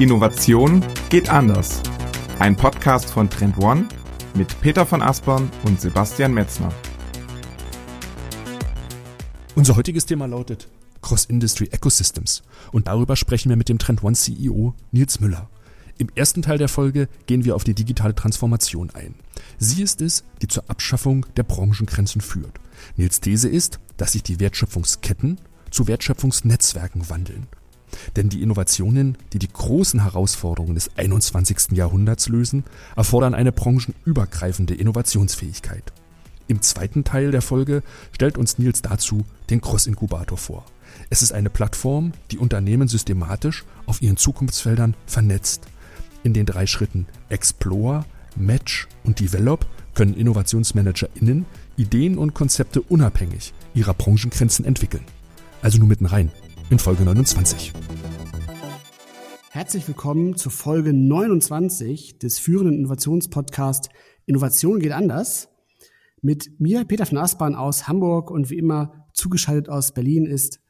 Innovation geht anders. Ein Podcast von Trend One mit Peter von Aspern und Sebastian Metzner. Unser heutiges Thema lautet Cross-Industry Ecosystems und darüber sprechen wir mit dem Trend One CEO Nils Müller. Im ersten Teil der Folge gehen wir auf die digitale Transformation ein. Sie ist es, die zur Abschaffung der Branchengrenzen führt. Nils These ist, dass sich die Wertschöpfungsketten zu Wertschöpfungsnetzwerken wandeln denn die Innovationen, die die großen Herausforderungen des 21. Jahrhunderts lösen, erfordern eine branchenübergreifende Innovationsfähigkeit. Im zweiten Teil der Folge stellt uns Nils dazu den Cross Inkubator vor. Es ist eine Plattform, die Unternehmen systematisch auf ihren Zukunftsfeldern vernetzt. In den drei Schritten Explore, Match und Develop können InnovationsmanagerInnen Ideen und Konzepte unabhängig ihrer Branchengrenzen entwickeln. Also nur mitten rein in Folge 29. Herzlich willkommen zur Folge 29 des führenden Innovationspodcasts Innovation geht anders. Mit mir, Peter von Aspern aus Hamburg und wie immer zugeschaltet aus Berlin ist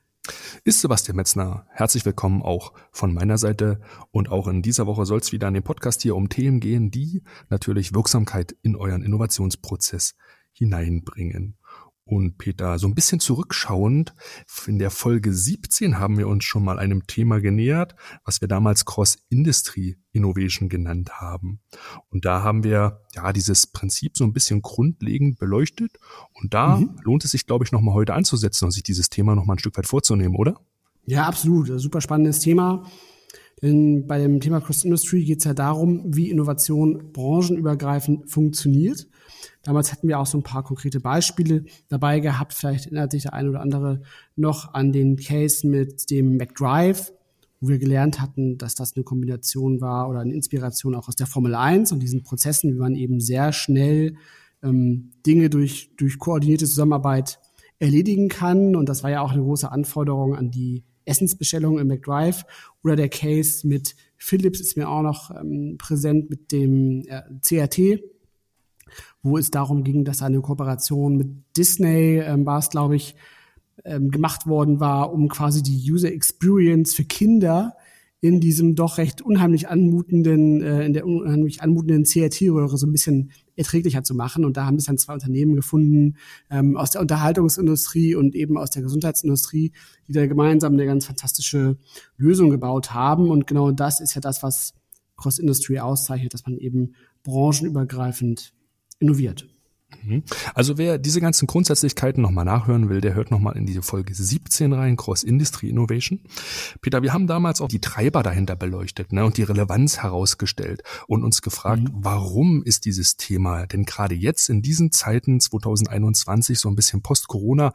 ist Sebastian Metzner. Herzlich willkommen auch von meiner Seite. Und auch in dieser Woche soll es wieder an dem Podcast hier um Themen gehen, die natürlich Wirksamkeit in euren Innovationsprozess hineinbringen. Und Peter, so ein bisschen zurückschauend, in der Folge 17 haben wir uns schon mal einem Thema genähert, was wir damals Cross-Industry Innovation genannt haben. Und da haben wir ja dieses Prinzip so ein bisschen grundlegend beleuchtet. Und da mhm. lohnt es sich, glaube ich, nochmal heute anzusetzen und sich dieses Thema nochmal ein Stück weit vorzunehmen, oder? Ja, absolut. Super spannendes Thema. Denn bei dem Thema Cross-Industry geht es ja darum, wie Innovation branchenübergreifend funktioniert. Damals hatten wir auch so ein paar konkrete Beispiele dabei gehabt. Vielleicht erinnert sich der eine oder andere noch an den Case mit dem McDrive, wo wir gelernt hatten, dass das eine Kombination war oder eine Inspiration auch aus der Formel 1 und diesen Prozessen, wie man eben sehr schnell ähm, Dinge durch, durch koordinierte Zusammenarbeit erledigen kann. Und das war ja auch eine große Anforderung an die Essensbestellung im McDrive oder der Case mit Philips ist mir auch noch ähm, präsent mit dem äh, CRT, wo es darum ging, dass eine Kooperation mit Disney, ähm, war es glaube ich, ähm, gemacht worden war, um quasi die User Experience für Kinder in diesem doch recht unheimlich anmutenden, äh, in der unheimlich anmutenden CRT-Röhre so ein bisschen erträglicher zu machen. Und da haben sich dann zwei Unternehmen gefunden ähm, aus der Unterhaltungsindustrie und eben aus der Gesundheitsindustrie, die da gemeinsam eine ganz fantastische Lösung gebaut haben. Und genau das ist ja das, was Cross-Industry auszeichnet, dass man eben branchenübergreifend innoviert. Mhm. Also wer diese ganzen Grundsätzlichkeiten nochmal nachhören will, der hört nochmal in diese Folge 17 rein, Cross Industry Innovation. Peter, wir haben damals auch die Treiber dahinter beleuchtet ne, und die Relevanz herausgestellt und uns gefragt, mhm. warum ist dieses Thema denn gerade jetzt in diesen Zeiten 2021 so ein bisschen Post-Corona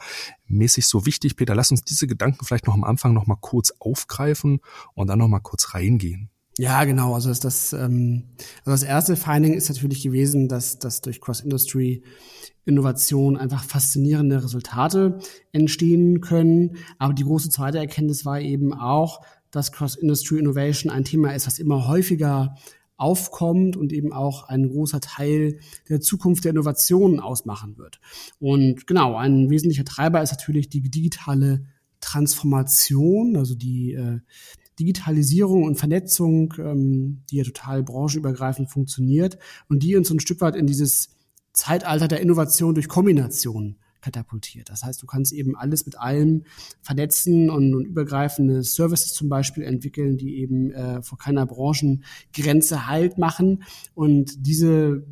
mäßig so wichtig? Peter, lass uns diese Gedanken vielleicht noch am Anfang nochmal kurz aufgreifen und dann nochmal kurz reingehen. Ja, genau. Also das, das, ähm, also das erste Finding ist natürlich gewesen, dass, dass durch Cross-Industry Innovation einfach faszinierende Resultate entstehen können. Aber die große zweite Erkenntnis war eben auch, dass Cross-Industry Innovation ein Thema ist, was immer häufiger aufkommt und eben auch ein großer Teil der Zukunft der Innovationen ausmachen wird. Und genau, ein wesentlicher Treiber ist natürlich die digitale Transformation, also die äh, Digitalisierung und Vernetzung, ähm, die ja total branchenübergreifend funktioniert und die uns ein Stück weit in dieses Zeitalter der Innovation durch Kombination katapultiert. Das heißt, du kannst eben alles mit allem vernetzen und, und übergreifende Services zum Beispiel entwickeln, die eben äh, vor keiner Branchengrenze Halt machen. Und diese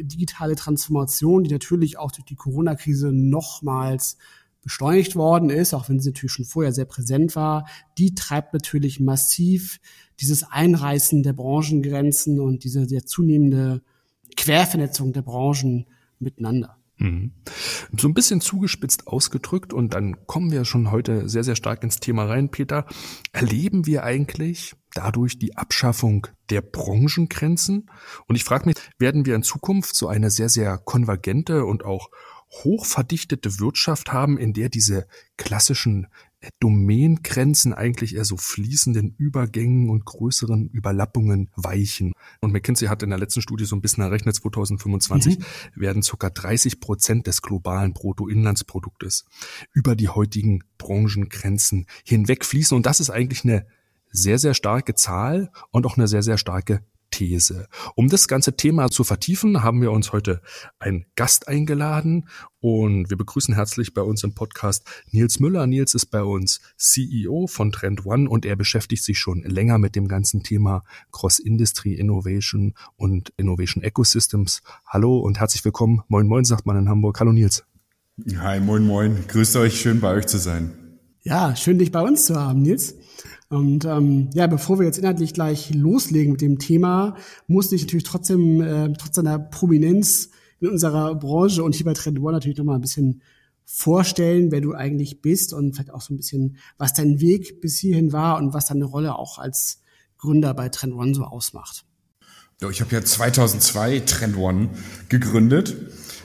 digitale Transformation, die natürlich auch durch die Corona-Krise nochmals beschleunigt worden ist, auch wenn sie natürlich schon vorher sehr präsent war, die treibt natürlich massiv dieses Einreißen der Branchengrenzen und diese der zunehmende Quervernetzung der Branchen miteinander. Mhm. So ein bisschen zugespitzt ausgedrückt und dann kommen wir schon heute sehr, sehr stark ins Thema rein, Peter. Erleben wir eigentlich dadurch die Abschaffung der Branchengrenzen? Und ich frage mich, werden wir in Zukunft so eine sehr, sehr konvergente und auch hochverdichtete Wirtschaft haben, in der diese klassischen äh, Domänengrenzen eigentlich eher so fließenden Übergängen und größeren Überlappungen weichen. Und McKinsey hat in der letzten Studie so ein bisschen errechnet, 2025 mhm. werden ca. 30 Prozent des globalen Bruttoinlandsproduktes über die heutigen Branchengrenzen hinwegfließen. Und das ist eigentlich eine sehr, sehr starke Zahl und auch eine sehr, sehr starke These. Um das ganze Thema zu vertiefen, haben wir uns heute einen Gast eingeladen und wir begrüßen herzlich bei uns im Podcast Nils Müller. Nils ist bei uns CEO von Trend One und er beschäftigt sich schon länger mit dem ganzen Thema Cross-Industry Innovation und Innovation Ecosystems. Hallo und herzlich willkommen. Moin, moin, sagt man in Hamburg. Hallo Nils. Hi, moin, moin. Grüßt euch, schön bei euch zu sein. Ja, schön dich bei uns zu haben, Nils. Und ähm, ja, bevor wir jetzt inhaltlich gleich loslegen mit dem Thema, musste ich natürlich trotzdem, äh, trotz seiner Prominenz in unserer Branche und hier bei Trend One natürlich nochmal ein bisschen vorstellen, wer du eigentlich bist und vielleicht auch so ein bisschen, was dein Weg bis hierhin war und was deine Rolle auch als Gründer bei Trend One so ausmacht. Ich habe ja 2002 Trend One gegründet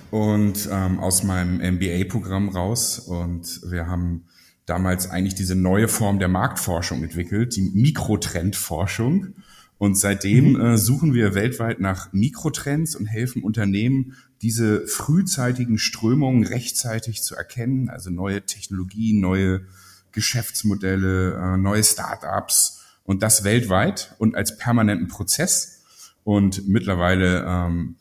und ähm, aus meinem MBA-Programm raus und wir haben damals eigentlich diese neue Form der Marktforschung entwickelt, die Mikrotrendforschung. Und seitdem mhm. äh, suchen wir weltweit nach Mikrotrends und helfen Unternehmen, diese frühzeitigen Strömungen rechtzeitig zu erkennen, also neue Technologien, neue Geschäftsmodelle, äh, neue Startups und das weltweit und als permanenten Prozess. Und mittlerweile ähm,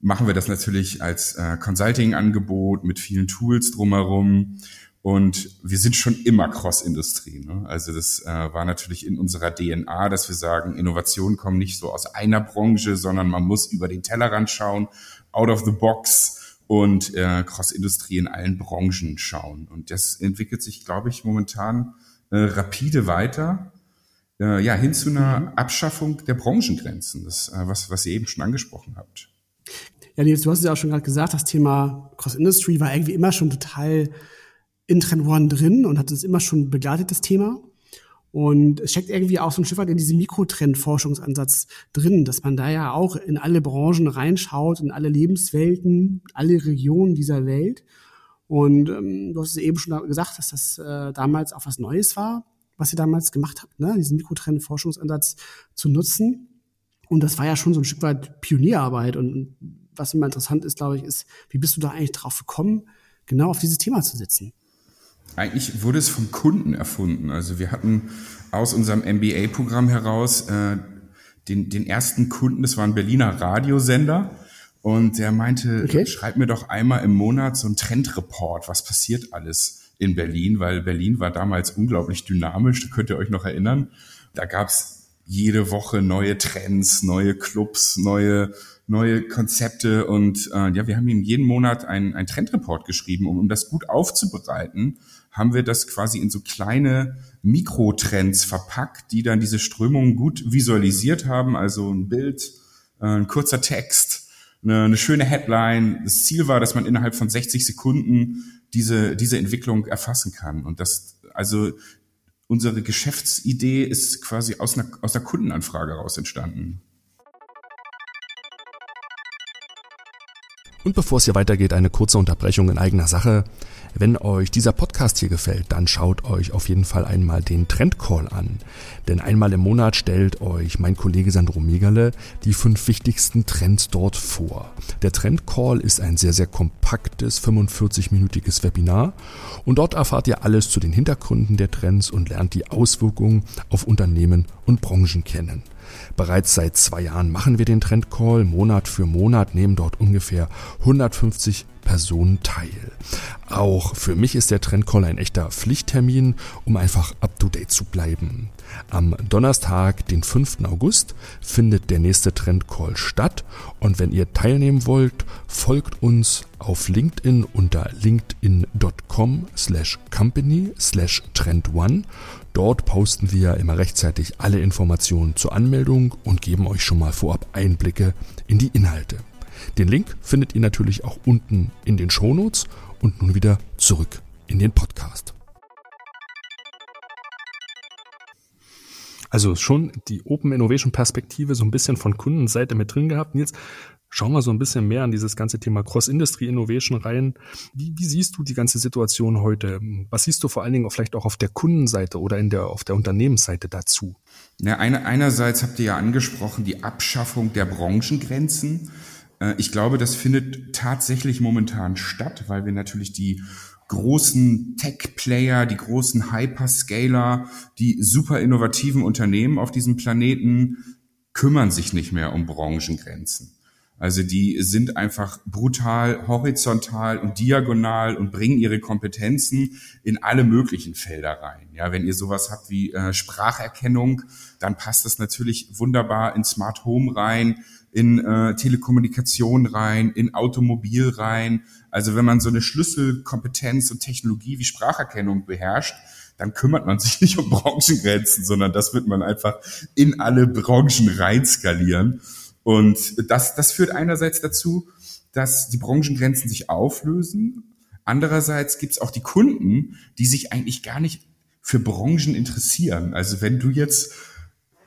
machen wir das natürlich als äh, Consulting-Angebot mit vielen Tools drumherum und wir sind schon immer Cross-Industrie. Ne? Also das äh, war natürlich in unserer DNA, dass wir sagen, Innovationen kommen nicht so aus einer Branche, sondern man muss über den Tellerrand schauen, out of the box und äh, Cross-Industrie in allen Branchen schauen. Und das entwickelt sich, glaube ich, momentan äh, rapide weiter. Äh, ja, hin zu einer mhm. Abschaffung der Branchengrenzen, das, äh, was, was ihr eben schon angesprochen habt. Ja, Nils, du hast es ja auch schon gerade gesagt, das Thema Cross-Industry war irgendwie immer schon total in Trend One drin und hat uns immer schon begleitet, das Thema. Und es steckt irgendwie auch so ein Stück weit in diesem Mikrotrend-Forschungsansatz drin, dass man da ja auch in alle Branchen reinschaut, in alle Lebenswelten, alle Regionen dieser Welt. Und ähm, du hast es eben schon gesagt, dass das äh, damals auch was Neues war, was ihr damals gemacht habt, ne? diesen Mikrotrend-Forschungsansatz zu nutzen. Und das war ja schon so ein Stück weit Pionierarbeit. Und was immer interessant ist, glaube ich, ist, wie bist du da eigentlich drauf gekommen, genau auf dieses Thema zu setzen? Eigentlich wurde es vom Kunden erfunden. Also wir hatten aus unserem MBA-Programm heraus äh, den, den ersten Kunden, das war ein Berliner Radiosender. Und der meinte, okay. schreib mir doch einmal im Monat so ein Trendreport, was passiert alles in Berlin, weil Berlin war damals unglaublich dynamisch, da könnt ihr euch noch erinnern. Da gab's jede Woche neue Trends, neue Clubs, neue neue Konzepte und äh, ja, wir haben ihm jeden Monat einen, einen Trendreport geschrieben, um, um das gut aufzubereiten haben wir das quasi in so kleine Mikrotrends verpackt, die dann diese Strömungen gut visualisiert haben, also ein Bild, äh, ein kurzer Text, eine, eine schöne Headline. Das Ziel war, dass man innerhalb von 60 Sekunden diese, diese Entwicklung erfassen kann. Und das, also unsere Geschäftsidee ist quasi aus einer, aus einer Kundenanfrage heraus entstanden. Und bevor es hier weitergeht, eine kurze Unterbrechung in eigener Sache. Wenn euch dieser Podcast hier gefällt, dann schaut euch auf jeden Fall einmal den Trendcall an. Denn einmal im Monat stellt euch mein Kollege Sandro Megale die fünf wichtigsten Trends dort vor. Der Trendcall ist ein sehr, sehr kompaktes 45-minütiges Webinar und dort erfahrt ihr alles zu den Hintergründen der Trends und lernt die Auswirkungen auf Unternehmen und Branchen kennen. Bereits seit zwei Jahren machen wir den Trendcall. Monat für Monat nehmen dort ungefähr 150 Personen teil. Auch für mich ist der Trendcall ein echter Pflichttermin, um einfach up-to-date zu bleiben. Am Donnerstag, den 5. August, findet der nächste Trendcall statt und wenn ihr teilnehmen wollt, folgt uns auf LinkedIn unter linkedin.com slash company slash trendone. Dort posten wir immer rechtzeitig alle Informationen zur Anmeldung und geben euch schon mal vorab Einblicke in die Inhalte. Den Link findet ihr natürlich auch unten in den Shownotes und nun wieder zurück in den Podcast. Also schon die Open Innovation Perspektive so ein bisschen von Kundenseite mit drin gehabt. Nils, schauen wir so ein bisschen mehr an dieses ganze Thema Cross-Industry Innovation rein. Wie, wie siehst du die ganze Situation heute? Was siehst du vor allen Dingen vielleicht auch auf der Kundenseite oder in der, auf der Unternehmensseite dazu? Ja, eine, einerseits habt ihr ja angesprochen, die Abschaffung der Branchengrenzen. Äh, ich glaube, das findet tatsächlich momentan statt, weil wir natürlich die großen Tech-Player, die großen Hyperscaler, die super innovativen Unternehmen auf diesem Planeten kümmern sich nicht mehr um Branchengrenzen. Also die sind einfach brutal horizontal und diagonal und bringen ihre Kompetenzen in alle möglichen Felder rein. Ja, wenn ihr sowas habt wie äh, Spracherkennung, dann passt das natürlich wunderbar in Smart Home rein, in äh, Telekommunikation rein, in Automobil rein. Also wenn man so eine Schlüsselkompetenz und Technologie wie Spracherkennung beherrscht, dann kümmert man sich nicht um Branchengrenzen, sondern das wird man einfach in alle Branchen rein skalieren. Und das, das führt einerseits dazu, dass die Branchengrenzen sich auflösen. Andererseits gibt es auch die Kunden, die sich eigentlich gar nicht für Branchen interessieren. Also wenn du jetzt,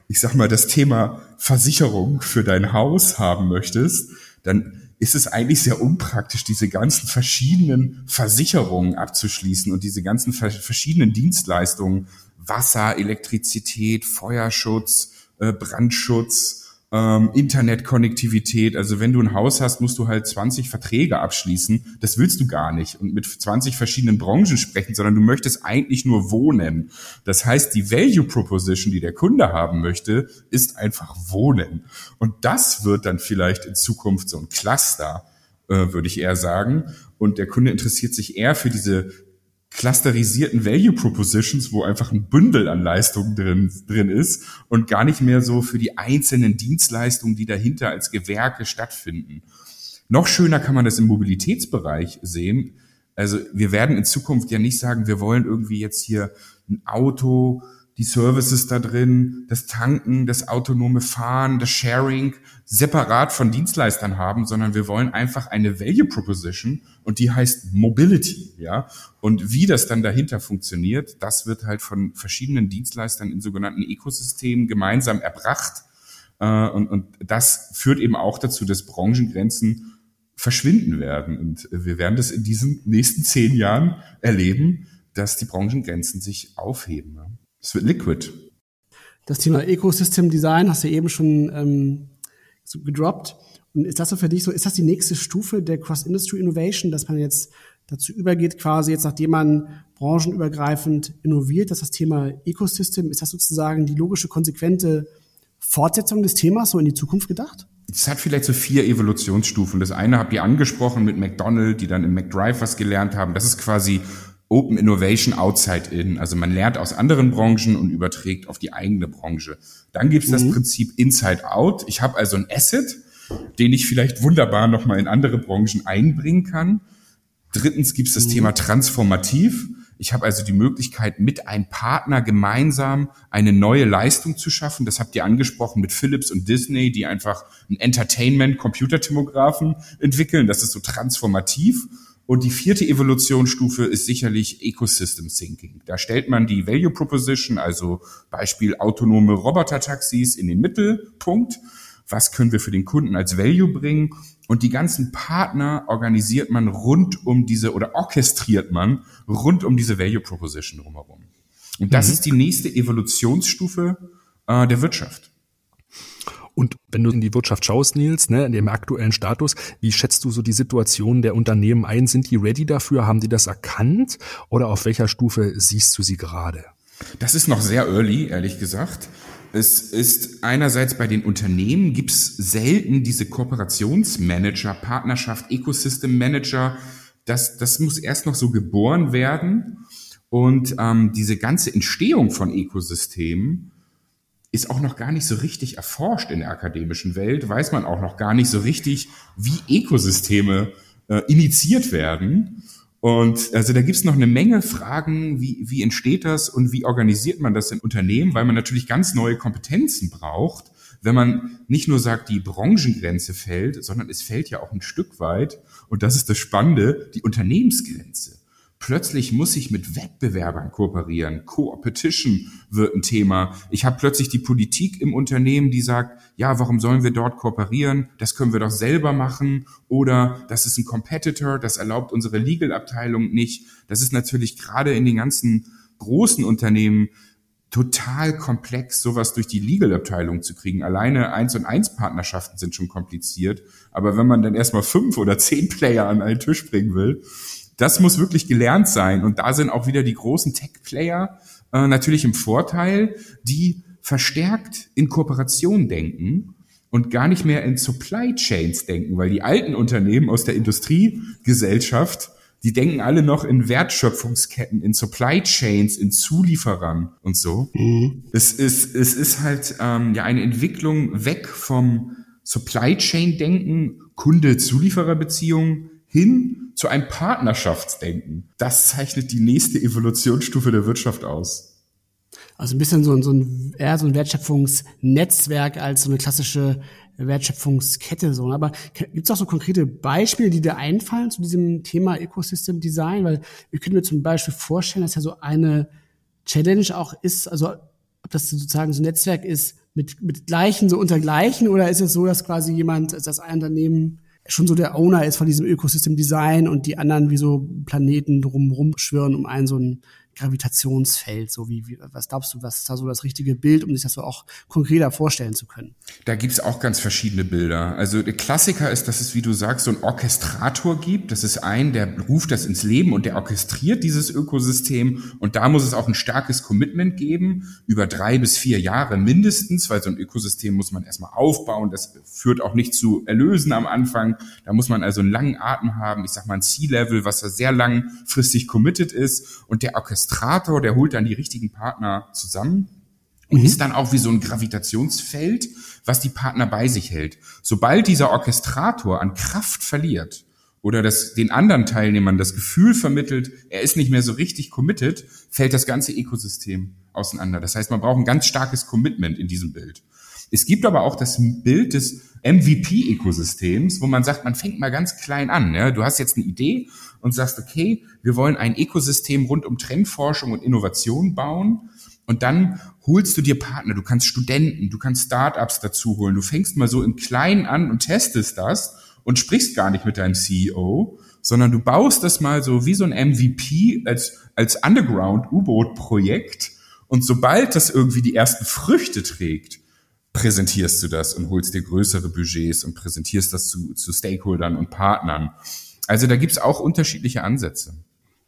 ich sag mal, das Thema Versicherung für dein Haus haben möchtest, dann ist es eigentlich sehr unpraktisch, diese ganzen verschiedenen Versicherungen abzuschließen und diese ganzen verschiedenen Dienstleistungen, Wasser, Elektrizität, Feuerschutz, äh, Brandschutz, ähm, Internetkonnektivität. Also wenn du ein Haus hast, musst du halt 20 Verträge abschließen. Das willst du gar nicht und mit 20 verschiedenen Branchen sprechen, sondern du möchtest eigentlich nur wohnen. Das heißt, die Value Proposition, die der Kunde haben möchte, ist einfach wohnen. Und das wird dann vielleicht in Zukunft so ein Cluster, äh, würde ich eher sagen. Und der Kunde interessiert sich eher für diese clusterisierten Value Propositions, wo einfach ein Bündel an Leistungen drin, drin ist und gar nicht mehr so für die einzelnen Dienstleistungen, die dahinter als Gewerke stattfinden. Noch schöner kann man das im Mobilitätsbereich sehen. Also wir werden in Zukunft ja nicht sagen, wir wollen irgendwie jetzt hier ein Auto die Services da drin, das Tanken, das autonome Fahren, das Sharing separat von Dienstleistern haben, sondern wir wollen einfach eine Value Proposition und die heißt Mobility, ja. Und wie das dann dahinter funktioniert, das wird halt von verschiedenen Dienstleistern in sogenannten Ökosystemen gemeinsam erbracht. Äh, und, und das führt eben auch dazu, dass Branchengrenzen verschwinden werden. Und wir werden das in diesen nächsten zehn Jahren erleben, dass die Branchengrenzen sich aufheben. Es wird liquid. Das Thema Ecosystem Design hast du eben schon ähm, so gedroppt. Und ist das so für dich so, ist das die nächste Stufe der Cross-Industry Innovation, dass man jetzt dazu übergeht, quasi jetzt, nachdem man branchenübergreifend innoviert, dass das Thema Ecosystem, ist das sozusagen die logische, konsequente Fortsetzung des Themas so in die Zukunft gedacht? Es hat vielleicht so vier Evolutionsstufen. Das eine habt ihr angesprochen mit McDonald, die dann im McDrive was gelernt haben. Das ist quasi Open Innovation Outside In. Also man lernt aus anderen Branchen und überträgt auf die eigene Branche. Dann gibt es mhm. das Prinzip Inside Out. Ich habe also ein Asset, den ich vielleicht wunderbar nochmal in andere Branchen einbringen kann. Drittens gibt es das mhm. Thema Transformativ. Ich habe also die Möglichkeit, mit einem Partner gemeinsam eine neue Leistung zu schaffen. Das habt ihr angesprochen mit Philips und Disney, die einfach einen Entertainment-Computertomographen entwickeln. Das ist so transformativ. Und die vierte Evolutionsstufe ist sicherlich Ecosystem Thinking. Da stellt man die Value Proposition, also Beispiel autonome Roboter-Taxis in den Mittelpunkt. Was können wir für den Kunden als Value bringen? Und die ganzen Partner organisiert man rund um diese oder orchestriert man rund um diese Value Proposition drumherum. Und das mhm. ist die nächste Evolutionsstufe äh, der Wirtschaft. Und wenn du in die Wirtschaft schaust, Nils, ne, in dem aktuellen Status, wie schätzt du so die Situation der Unternehmen ein? Sind die ready dafür? Haben die das erkannt? Oder auf welcher Stufe siehst du sie gerade? Das ist noch sehr early, ehrlich gesagt. Es ist einerseits bei den Unternehmen gibt es selten diese Kooperationsmanager, Partnerschaft, Ecosystem Manager. Das, das muss erst noch so geboren werden. Und ähm, diese ganze Entstehung von Ökosystemen ist auch noch gar nicht so richtig erforscht in der akademischen Welt, weiß man auch noch gar nicht so richtig, wie Ökosysteme äh, initiiert werden. Und also da gibt es noch eine Menge Fragen, wie, wie entsteht das und wie organisiert man das in Unternehmen, weil man natürlich ganz neue Kompetenzen braucht, wenn man nicht nur sagt, die Branchengrenze fällt, sondern es fällt ja auch ein Stück weit, und das ist das Spannende, die Unternehmensgrenze. Plötzlich muss ich mit Wettbewerbern kooperieren. Co-Opetition wird ein Thema. Ich habe plötzlich die Politik im Unternehmen, die sagt, ja, warum sollen wir dort kooperieren? Das können wir doch selber machen. Oder das ist ein Competitor, das erlaubt unsere Legal-Abteilung nicht. Das ist natürlich gerade in den ganzen großen Unternehmen total komplex, sowas durch die Legal-Abteilung zu kriegen. Alleine eins und eins Partnerschaften sind schon kompliziert. Aber wenn man dann erstmal fünf oder zehn Player an einen Tisch bringen will, Das muss wirklich gelernt sein. Und da sind auch wieder die großen Tech-Player äh, natürlich im Vorteil, die verstärkt in Kooperation denken und gar nicht mehr in Supply Chains denken, weil die alten Unternehmen aus der Industriegesellschaft die denken alle noch in Wertschöpfungsketten, in Supply Chains, in Zulieferern und so. Mhm. Es ist, es ist halt ähm, ja eine Entwicklung weg vom Supply Chain Denken, Kunde-Zulieferer-Beziehung hin zu einem Partnerschaftsdenken. Das zeichnet die nächste Evolutionsstufe der Wirtschaft aus. Also ein bisschen so ein, so ein, eher so ein Wertschöpfungsnetzwerk als so eine klassische Wertschöpfungskette so. Aber gibt es auch so konkrete Beispiele, die dir einfallen zu diesem Thema Ecosystem Design? Weil ich könnte mir zum Beispiel vorstellen, dass ja so eine Challenge auch ist, also ob das sozusagen so ein Netzwerk ist mit, mit Gleichen, so unter Gleichen, oder ist es so, dass quasi jemand, dass ein Unternehmen schon so der Owner ist von diesem Ökosystem Design und die anderen wie so Planeten drumherum schwirren um einen so ein Gravitationsfeld? So wie, wie was glaubst du, was ist da so das richtige Bild, um sich das so auch konkreter vorstellen zu können? Da gibt's auch ganz verschiedene Bilder. Also der Klassiker ist, dass es, wie du sagst, so ein Orchestrator gibt. Das ist ein, der ruft das ins Leben und der orchestriert dieses Ökosystem. Und da muss es auch ein starkes Commitment geben, über drei bis vier Jahre mindestens, weil so ein Ökosystem muss man erstmal aufbauen. Das führt auch nicht zu Erlösen am Anfang. Da muss man also einen langen Atem haben. Ich sag mal ein C-Level, was da sehr langfristig committed ist. Und der Orchestrator Orchestrator, der holt dann die richtigen Partner zusammen und mhm. ist dann auch wie so ein Gravitationsfeld, was die Partner bei sich hält. Sobald dieser Orchestrator an Kraft verliert oder das den anderen Teilnehmern das Gefühl vermittelt, er ist nicht mehr so richtig committed, fällt das ganze Ökosystem auseinander. Das heißt, man braucht ein ganz starkes Commitment in diesem Bild. Es gibt aber auch das Bild des MVP-Ökosystems, wo man sagt, man fängt mal ganz klein an. Ja? Du hast jetzt eine Idee und sagst, okay, wir wollen ein Ökosystem rund um Trendforschung und Innovation bauen. Und dann holst du dir Partner, du kannst Studenten, du kannst Startups dazu holen. Du fängst mal so im Kleinen an und testest das und sprichst gar nicht mit deinem CEO, sondern du baust das mal so wie so ein MVP als, als Underground-U-Boot-Projekt. Und sobald das irgendwie die ersten Früchte trägt, präsentierst du das und holst dir größere Budgets und präsentierst das zu, zu Stakeholdern und Partnern. Also da gibt's auch unterschiedliche Ansätze.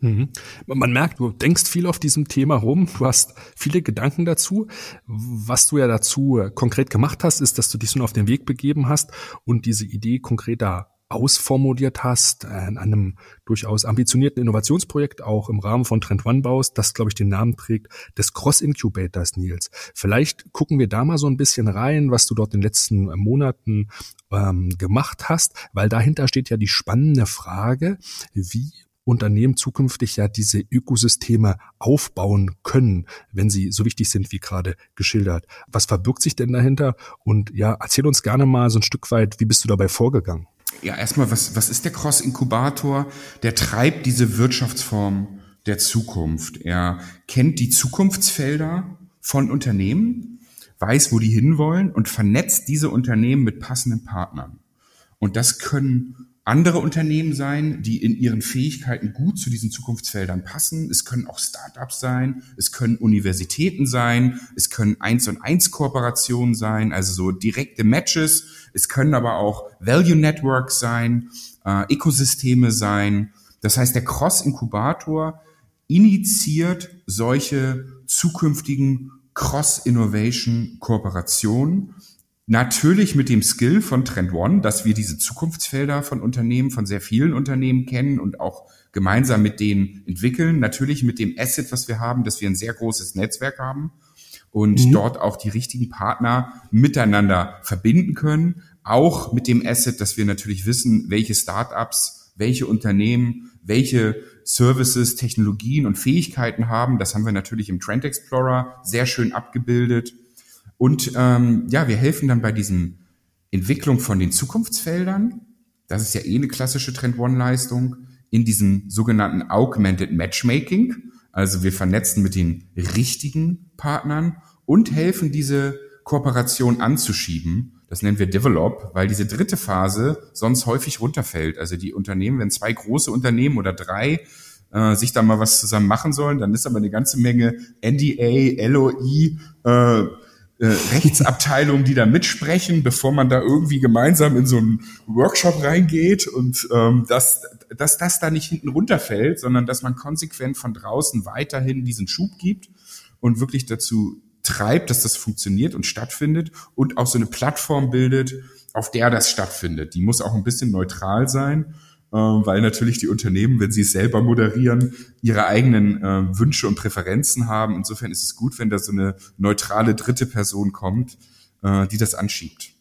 Mhm. Man merkt, du denkst viel auf diesem Thema rum, du hast viele Gedanken dazu. Was du ja dazu konkret gemacht hast, ist, dass du dich schon auf den Weg begeben hast und diese Idee konkreter ausformuliert hast, äh, in einem durchaus ambitionierten Innovationsprojekt auch im Rahmen von Trend One baust, das glaube ich den Namen trägt, des Cross Incubators, Nils. Vielleicht gucken wir da mal so ein bisschen rein, was du dort in den letzten Monaten ähm, gemacht hast, weil dahinter steht ja die spannende Frage, wie Unternehmen zukünftig ja diese Ökosysteme aufbauen können, wenn sie so wichtig sind wie gerade geschildert. Was verbirgt sich denn dahinter? Und ja, erzähl uns gerne mal so ein Stück weit, wie bist du dabei vorgegangen? Ja, erstmal, was, was ist der Cross-Inkubator? Der treibt diese Wirtschaftsform der Zukunft. Er kennt die Zukunftsfelder von Unternehmen, weiß, wo die hinwollen und vernetzt diese Unternehmen mit passenden Partnern. Und das können andere Unternehmen sein, die in ihren Fähigkeiten gut zu diesen Zukunftsfeldern passen. Es können auch Startups sein, es können Universitäten sein, es können Eins und Eins Kooperationen sein, also so direkte Matches. Es können aber auch Value Networks sein, äh, Ökosysteme sein. Das heißt, der Cross Inkubator initiiert solche zukünftigen Cross Innovation Kooperationen Natürlich mit dem Skill von Trend One, dass wir diese Zukunftsfelder von Unternehmen, von sehr vielen Unternehmen kennen und auch gemeinsam mit denen entwickeln. Natürlich mit dem Asset, was wir haben, dass wir ein sehr großes Netzwerk haben und mhm. dort auch die richtigen Partner miteinander verbinden können. Auch mit dem Asset, dass wir natürlich wissen, welche Startups, welche Unternehmen, welche Services, Technologien und Fähigkeiten haben. Das haben wir natürlich im Trend Explorer sehr schön abgebildet. Und ähm, ja, wir helfen dann bei diesem Entwicklung von den Zukunftsfeldern. Das ist ja eh eine klassische Trend One-Leistung in diesem sogenannten Augmented Matchmaking. Also wir vernetzen mit den richtigen Partnern und helfen diese Kooperation anzuschieben. Das nennen wir Develop, weil diese dritte Phase sonst häufig runterfällt. Also die Unternehmen, wenn zwei große Unternehmen oder drei äh, sich da mal was zusammen machen sollen, dann ist aber eine ganze Menge NDA, LOI, äh, äh, Rechtsabteilungen, die da mitsprechen, bevor man da irgendwie gemeinsam in so einen Workshop reingeht und ähm, dass, dass das da nicht hinten runterfällt, sondern dass man konsequent von draußen weiterhin diesen Schub gibt und wirklich dazu treibt, dass das funktioniert und stattfindet und auch so eine Plattform bildet, auf der das stattfindet. Die muss auch ein bisschen neutral sein ähm, weil natürlich die Unternehmen, wenn sie es selber moderieren, ihre eigenen äh, Wünsche und Präferenzen haben. Insofern ist es gut, wenn da so eine neutrale dritte Person kommt, äh, die das anschiebt.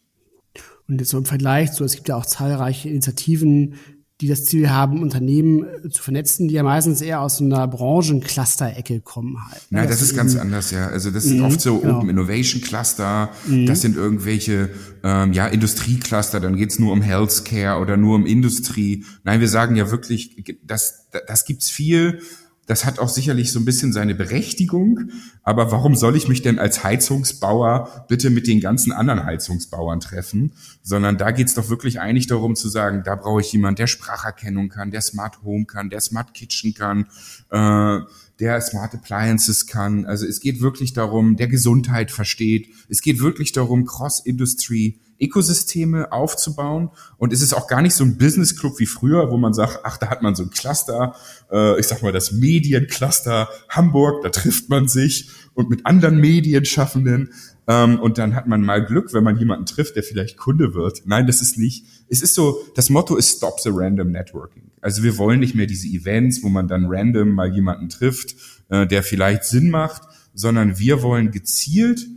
Und jetzt so im Vergleich, so es gibt ja auch zahlreiche Initiativen, die das Ziel haben, Unternehmen äh, zu vernetzen, die ja meistens eher aus so einer Branchencluster-Ecke kommen halt. Nein, das, das ist ganz anders, ja. Also das sind mhm, oft so genau. Open Innovation Cluster, mhm. das sind irgendwelche ähm, ja Industriecluster, dann geht's nur um Healthcare oder nur um Industrie. Nein, wir sagen ja wirklich, das, das gibt's viel das hat auch sicherlich so ein bisschen seine Berechtigung. Aber warum soll ich mich denn als Heizungsbauer bitte mit den ganzen anderen Heizungsbauern treffen? Sondern da geht's doch wirklich eigentlich darum zu sagen, da brauche ich jemanden, der Spracherkennung kann, der Smart Home kann, der Smart Kitchen kann, äh, der Smart Appliances kann. Also es geht wirklich darum, der Gesundheit versteht. Es geht wirklich darum, Cross-Industry Ökosysteme aufzubauen. Und es ist auch gar nicht so ein Business Club wie früher, wo man sagt, ach, da hat man so ein Cluster, äh, ich sag mal das Mediencluster Hamburg, da trifft man sich und mit anderen Medienschaffenden. Ähm, und dann hat man mal Glück, wenn man jemanden trifft, der vielleicht Kunde wird. Nein, das ist nicht. Es ist so, das Motto ist Stop the Random Networking. Also wir wollen nicht mehr diese Events, wo man dann random mal jemanden trifft, äh, der vielleicht Sinn macht, sondern wir wollen gezielt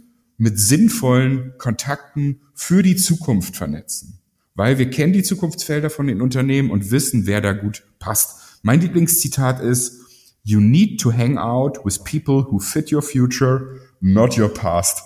mit sinnvollen Kontakten für die Zukunft vernetzen. Weil wir kennen die Zukunftsfelder von den Unternehmen und wissen, wer da gut passt. Mein Lieblingszitat ist, You need to hang out with people who fit your future, not your past.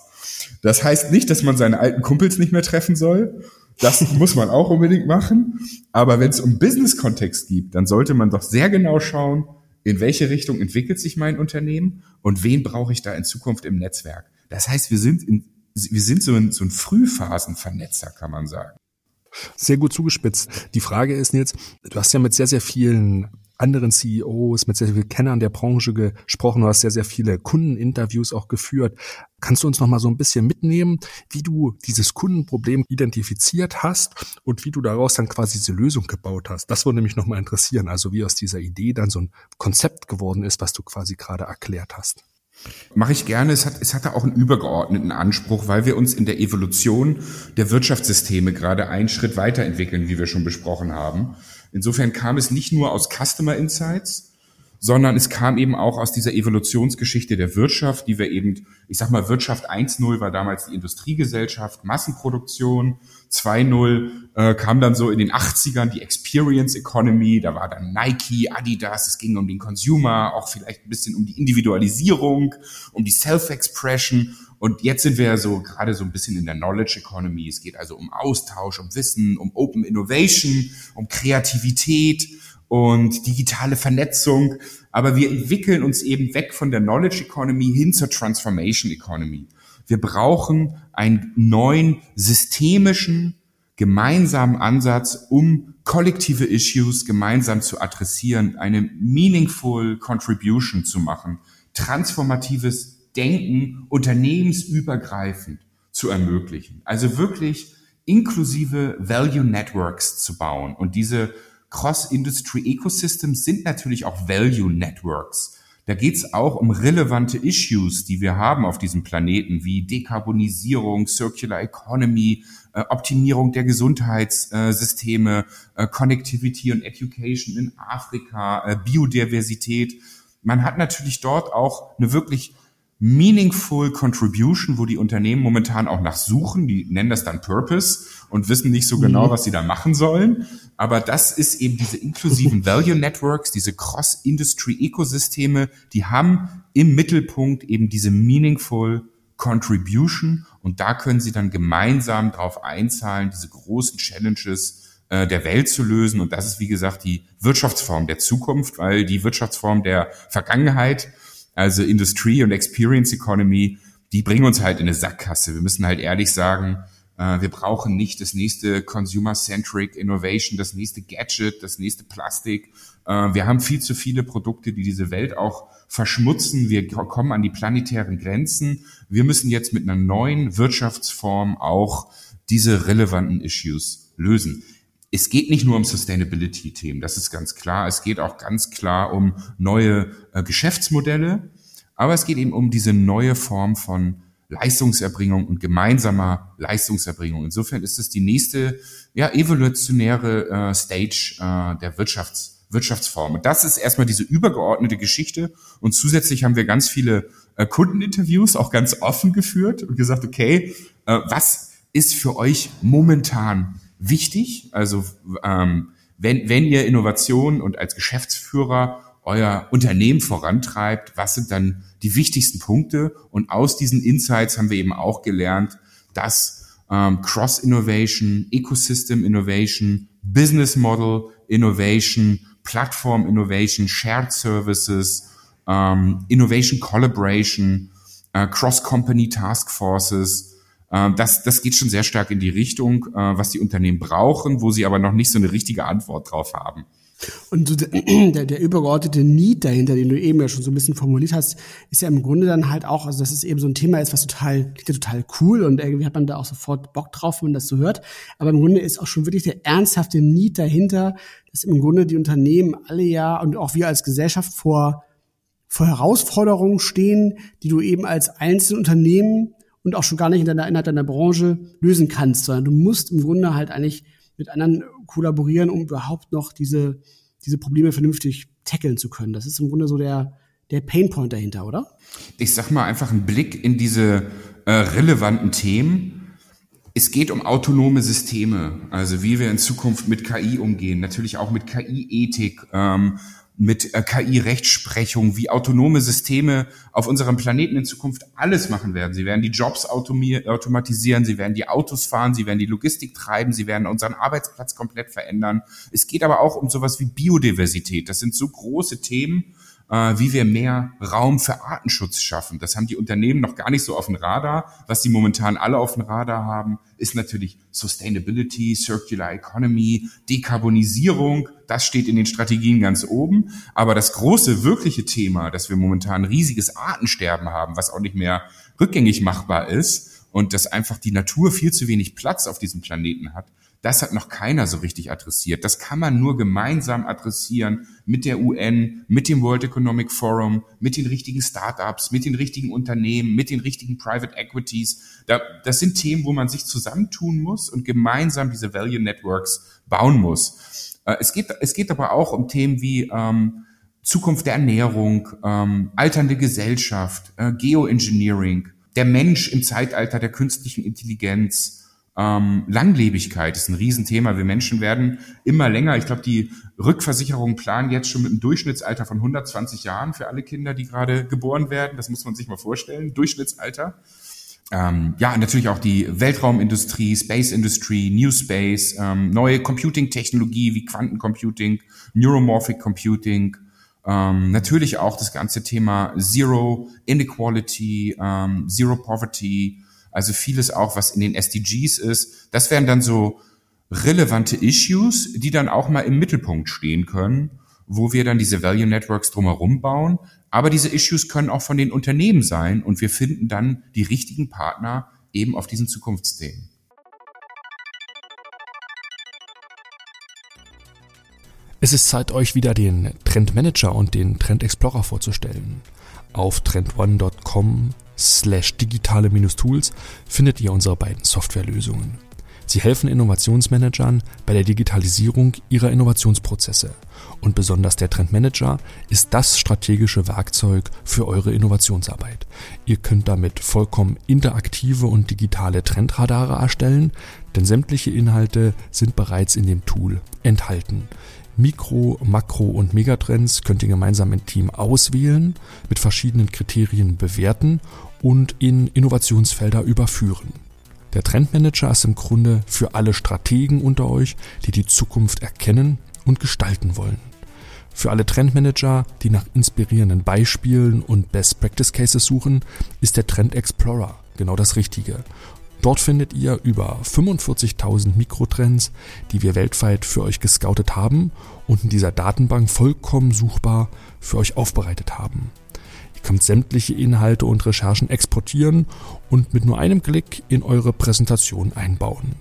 Das heißt nicht, dass man seine alten Kumpels nicht mehr treffen soll. Das muss man auch unbedingt machen. Aber wenn es um Business-Kontext geht, dann sollte man doch sehr genau schauen, in welche Richtung entwickelt sich mein Unternehmen und wen brauche ich da in Zukunft im Netzwerk. Das heißt, wir sind, in, wir sind so ein, so ein Frühphasenvernetzer, kann man sagen. Sehr gut zugespitzt. Die Frage ist jetzt, du hast ja mit sehr, sehr vielen anderen CEOs, mit sehr vielen Kennern der Branche gesprochen, du hast sehr, sehr viele Kundeninterviews auch geführt. Kannst du uns noch mal so ein bisschen mitnehmen, wie du dieses Kundenproblem identifiziert hast und wie du daraus dann quasi diese Lösung gebaut hast? Das würde mich noch mal interessieren, also wie aus dieser Idee dann so ein Konzept geworden ist, was du quasi gerade erklärt hast. Mache ich gerne. Es hat, es hatte auch einen übergeordneten Anspruch, weil wir uns in der Evolution der Wirtschaftssysteme gerade einen Schritt weiterentwickeln, wie wir schon besprochen haben. Insofern kam es nicht nur aus Customer Insights, sondern es kam eben auch aus dieser Evolutionsgeschichte der Wirtschaft, die wir eben, ich sag mal, Wirtschaft 1.0 war damals die Industriegesellschaft, Massenproduktion, 2.0 äh, kam dann so in den 80ern die Experience Economy, da war dann Nike, Adidas, es ging um den Consumer, auch vielleicht ein bisschen um die Individualisierung, um die Self-Expression. Und jetzt sind wir ja so gerade so ein bisschen in der Knowledge Economy. Es geht also um Austausch, um Wissen, um Open Innovation, um Kreativität und digitale Vernetzung. Aber wir entwickeln uns eben weg von der Knowledge Economy hin zur Transformation Economy. Wir brauchen einen neuen systemischen, gemeinsamen Ansatz, um kollektive Issues gemeinsam zu adressieren, eine meaningful Contribution zu machen, transformatives Denken unternehmensübergreifend zu ermöglichen. Also wirklich inklusive Value Networks zu bauen und diese Cross-Industry-Ecosystems sind natürlich auch Value Networks. Da geht's auch um relevante Issues, die wir haben auf diesem Planeten, wie Dekarbonisierung, Circular Economy, äh, Optimierung der Gesundheitssysteme, äh, Connectivity und Education in Afrika, äh, Biodiversität. Man hat natürlich dort auch eine wirklich meaningful Contribution, wo die Unternehmen momentan auch nach suchen. Die nennen das dann Purpose und wissen nicht so genau, mhm. was sie da machen sollen. Aber das ist eben diese inklusiven Value Networks, diese Cross-Industry-Ökosysteme, die haben im Mittelpunkt eben diese meaningful Contribution und da können sie dann gemeinsam darauf einzahlen, diese großen Challenges äh, der Welt zu lösen. Und das ist, wie gesagt, die Wirtschaftsform der Zukunft, weil die Wirtschaftsform der Vergangenheit also Industrie und Experience Economy, die bringen uns halt in eine Sackgasse. Wir müssen halt ehrlich sagen, Äh, wir brauchen nicht das nächste Consumer-Centric Innovation, das nächste Gadget, das nächste Plastik. Äh, wir haben viel zu viele Produkte, die diese Welt auch verschmutzen. Wir kommen an die planetären Grenzen. Wir müssen jetzt mit einer neuen Wirtschaftsform auch diese relevanten Issues lösen. Es geht nicht nur um Sustainability-Themen, das ist ganz klar. Es geht auch ganz klar um neue äh, Geschäftsmodelle, aber es geht eben um diese neue Form von Leistungserbringung und gemeinsamer Leistungserbringung. Insofern ist es die nächste ja, evolutionäre äh, Stage äh, der Wirtschafts Wirtschaftsform. Und das ist erstmal diese übergeordnete Geschichte. Und zusätzlich haben wir ganz viele äh, Kundeninterviews auch ganz offen geführt und gesagt, okay, äh, was ist für euch momentan wichtig? Also ähm, wenn, wenn ihr Innovation und als Geschäftsführer euer Unternehmen vorantreibt, was sind dann die wichtigsten Punkte? Und aus diesen Insights haben wir eben auch gelernt, dass ähm, Cross-Innovation, Ecosystem Innovation, Business Model Innovation, Platform Innovation, Shared Services, ähm, Innovation Collaboration, äh, Cross-Company Task Forces, das, das geht schon sehr stark in die Richtung, äh, was die Unternehmen brauchen, wo sie aber noch nicht so eine richtige Antwort drauf haben. Und so der, der übergeordnete Need dahinter, den du eben ja schon so ein bisschen formuliert hast, ist ja im Grunde dann halt auch, also dass es eben so ein Thema ist, was total, klingt ja total cool und irgendwie hat man da auch sofort Bock drauf, wenn man das so hört. Aber im Grunde ist auch schon wirklich der ernsthafte Need dahinter, dass im Grunde die Unternehmen alle ja und auch wir als Gesellschaft vor, vor Herausforderungen stehen, die du eben als einzelne Unternehmen und auch schon gar nicht in deiner, innerhalb deiner Branche lösen kannst, sondern du musst im Grunde halt eigentlich mit anderen kollaborieren, um überhaupt noch diese, diese Probleme vernünftig tackeln zu können. Das ist im Grunde so der, der Painpoint dahinter, oder? Ich sag mal einfach einen Blick in diese äh, relevanten Themen. Es geht um autonome Systeme, also wie wir in Zukunft mit KI umgehen, natürlich auch mit KI-Ethik, ähm, mit äh, KI-Rechtsprechung, wie autonome Systeme auf unserem Planeten in Zukunft alles machen werden. Sie werden die Jobs automatisieren, sie werden die Autos fahren, sie werden die Logistik treiben, sie werden unseren Arbeitsplatz komplett verändern. Es geht aber auch um sowas wie Biodiversität. Das sind so große Themen, äh, wie wir mehr Raum für Artenschutz schaffen. Das haben die Unternehmen noch gar nicht so auf dem Radar. Was sie momentan alle auf dem Radar haben, ist natürlich Sustainability, Circular Economy, Dekarbonisierung. Das steht in den Strategien ganz oben. Aber das große, wirkliche Thema, dass wir momentan riesiges Artensterben haben, was auch nicht mehr rückgängig machbar ist und dass einfach die Natur viel zu wenig Platz auf diesem Planeten hat, das hat noch keiner so richtig adressiert. Das kann man nur gemeinsam adressieren mit der UN, mit dem World Economic Forum, mit den richtigen Startups, mit den richtigen Unternehmen, mit den richtigen Private Equities. das sind Themen, wo man sich zusammentun muss und gemeinsam diese Value Networks bauen muss. Äh, es geht, es geht aber auch um Themen wie ähm, Zukunft der Ernährung, ähm, alternde Gesellschaft, äh, Geoengineering, der Mensch im Zeitalter der künstlichen Intelligenz, ähm, Langlebigkeit ist ein Riesenthema. Wir Menschen werden immer länger. Ich glaube, die Rückversicherungen planen jetzt schon mit einem Durchschnittsalter von 120 Jahren für alle Kinder, die gerade geboren werden. Das muss man sich mal vorstellen. Durchschnittsalter. Ähm, ja, natürlich auch die Weltraumindustrie, Space Industry, New Space, ähm, neue Computing-Technologie wie Quantencomputing, Neuromorphic Computing, ähm, natürlich auch das ganze Thema Zero Inequality, ähm, Zero Poverty, also vieles auch, was in den SDGs ist. Das wären dann so relevante Issues, die dann auch mal im Mittelpunkt stehen können, wo wir dann diese Value Networks drumherum bauen. Aber diese Issues können auch von den Unternehmen sein und wir finden dann die richtigen Partner eben auf diesen Zukunftsthemen. Es ist Zeit, euch wieder den Trend Manager und den Trend Explorer vorzustellen. Auf trendone.com slash digitale-tools findet ihr unsere beiden Softwarelösungen. Sie helfen Innovationsmanagern bei der Digitalisierung ihrer Innovationsprozesse. Und besonders der Trendmanager ist das strategische Werkzeug für eure Innovationsarbeit. Ihr könnt damit vollkommen interaktive und digitale Trendradare erstellen, denn sämtliche Inhalte sind bereits in dem Tool enthalten. Mikro-, Makro- und Megatrends könnt ihr gemeinsam im Team auswählen, mit verschiedenen Kriterien bewerten und in Innovationsfelder überführen. Der Trendmanager ist im Grunde für alle Strategen unter euch, die die Zukunft erkennen und gestalten wollen. Für alle Trendmanager, die nach inspirierenden Beispielen und Best Practice Cases suchen, ist der Trend Explorer genau das Richtige Dort findet ihr über 45.000 Mikrotrends, die wir weltweit für euch gescoutet haben und in dieser Datenbank vollkommen suchbar für euch aufbereitet haben. Könnt sämtliche Inhalte und Recherchen exportieren und mit nur einem Klick in eure Präsentation einbauen.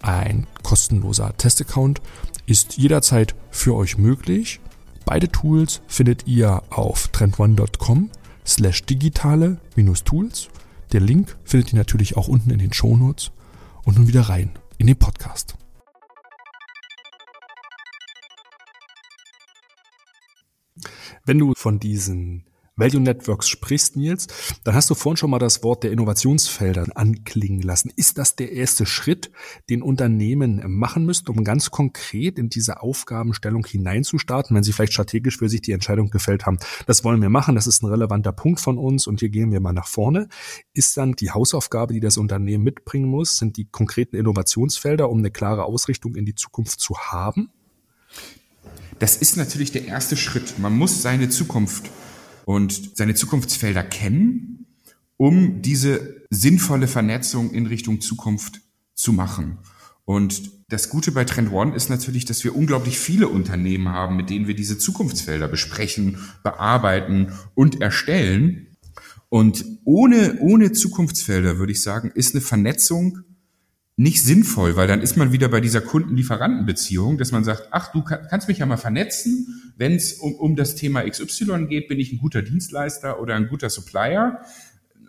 Ein kostenloser Testaccount ist jederzeit für euch möglich. Beide Tools findet ihr auf trendone.com slash digitale Tools der Link findet ihr natürlich auch unten in den Shownotes. Und nun wieder rein in den Podcast. Wenn du von diesen Value Networks sprichst, Nils, dann hast du vorhin schon mal das Wort der Innovationsfelder anklingen lassen. Ist das der erste Schritt, den Unternehmen machen müssten, um ganz konkret in diese Aufgabenstellung hineinzustarten, wenn sie vielleicht strategisch für sich die Entscheidung gefällt haben, das wollen wir machen, das ist ein relevanter Punkt von uns und hier gehen wir mal nach vorne. Ist dann die Hausaufgabe, die das Unternehmen mitbringen muss, sind die konkreten Innovationsfelder, um eine klare Ausrichtung in die Zukunft zu haben? Das ist natürlich der erste Schritt. Man muss seine Zukunft und seine Zukunftsfelder kennen, um diese sinnvolle Vernetzung in Richtung Zukunft zu machen. Und das Gute bei Trend One ist natürlich, dass wir unglaublich viele Unternehmen haben, mit denen wir diese Zukunftsfelder besprechen, bearbeiten und erstellen. Und ohne, ohne Zukunftsfelder, würde ich sagen, ist eine Vernetzung nicht sinnvoll, weil dann ist man wieder bei dieser Kunden-Lieferanten-Beziehung, dass man sagt, ach, du kannst mich ja mal vernetzen, wenn es um, um das Thema XY geht, bin ich ein guter Dienstleister oder ein guter Supplier.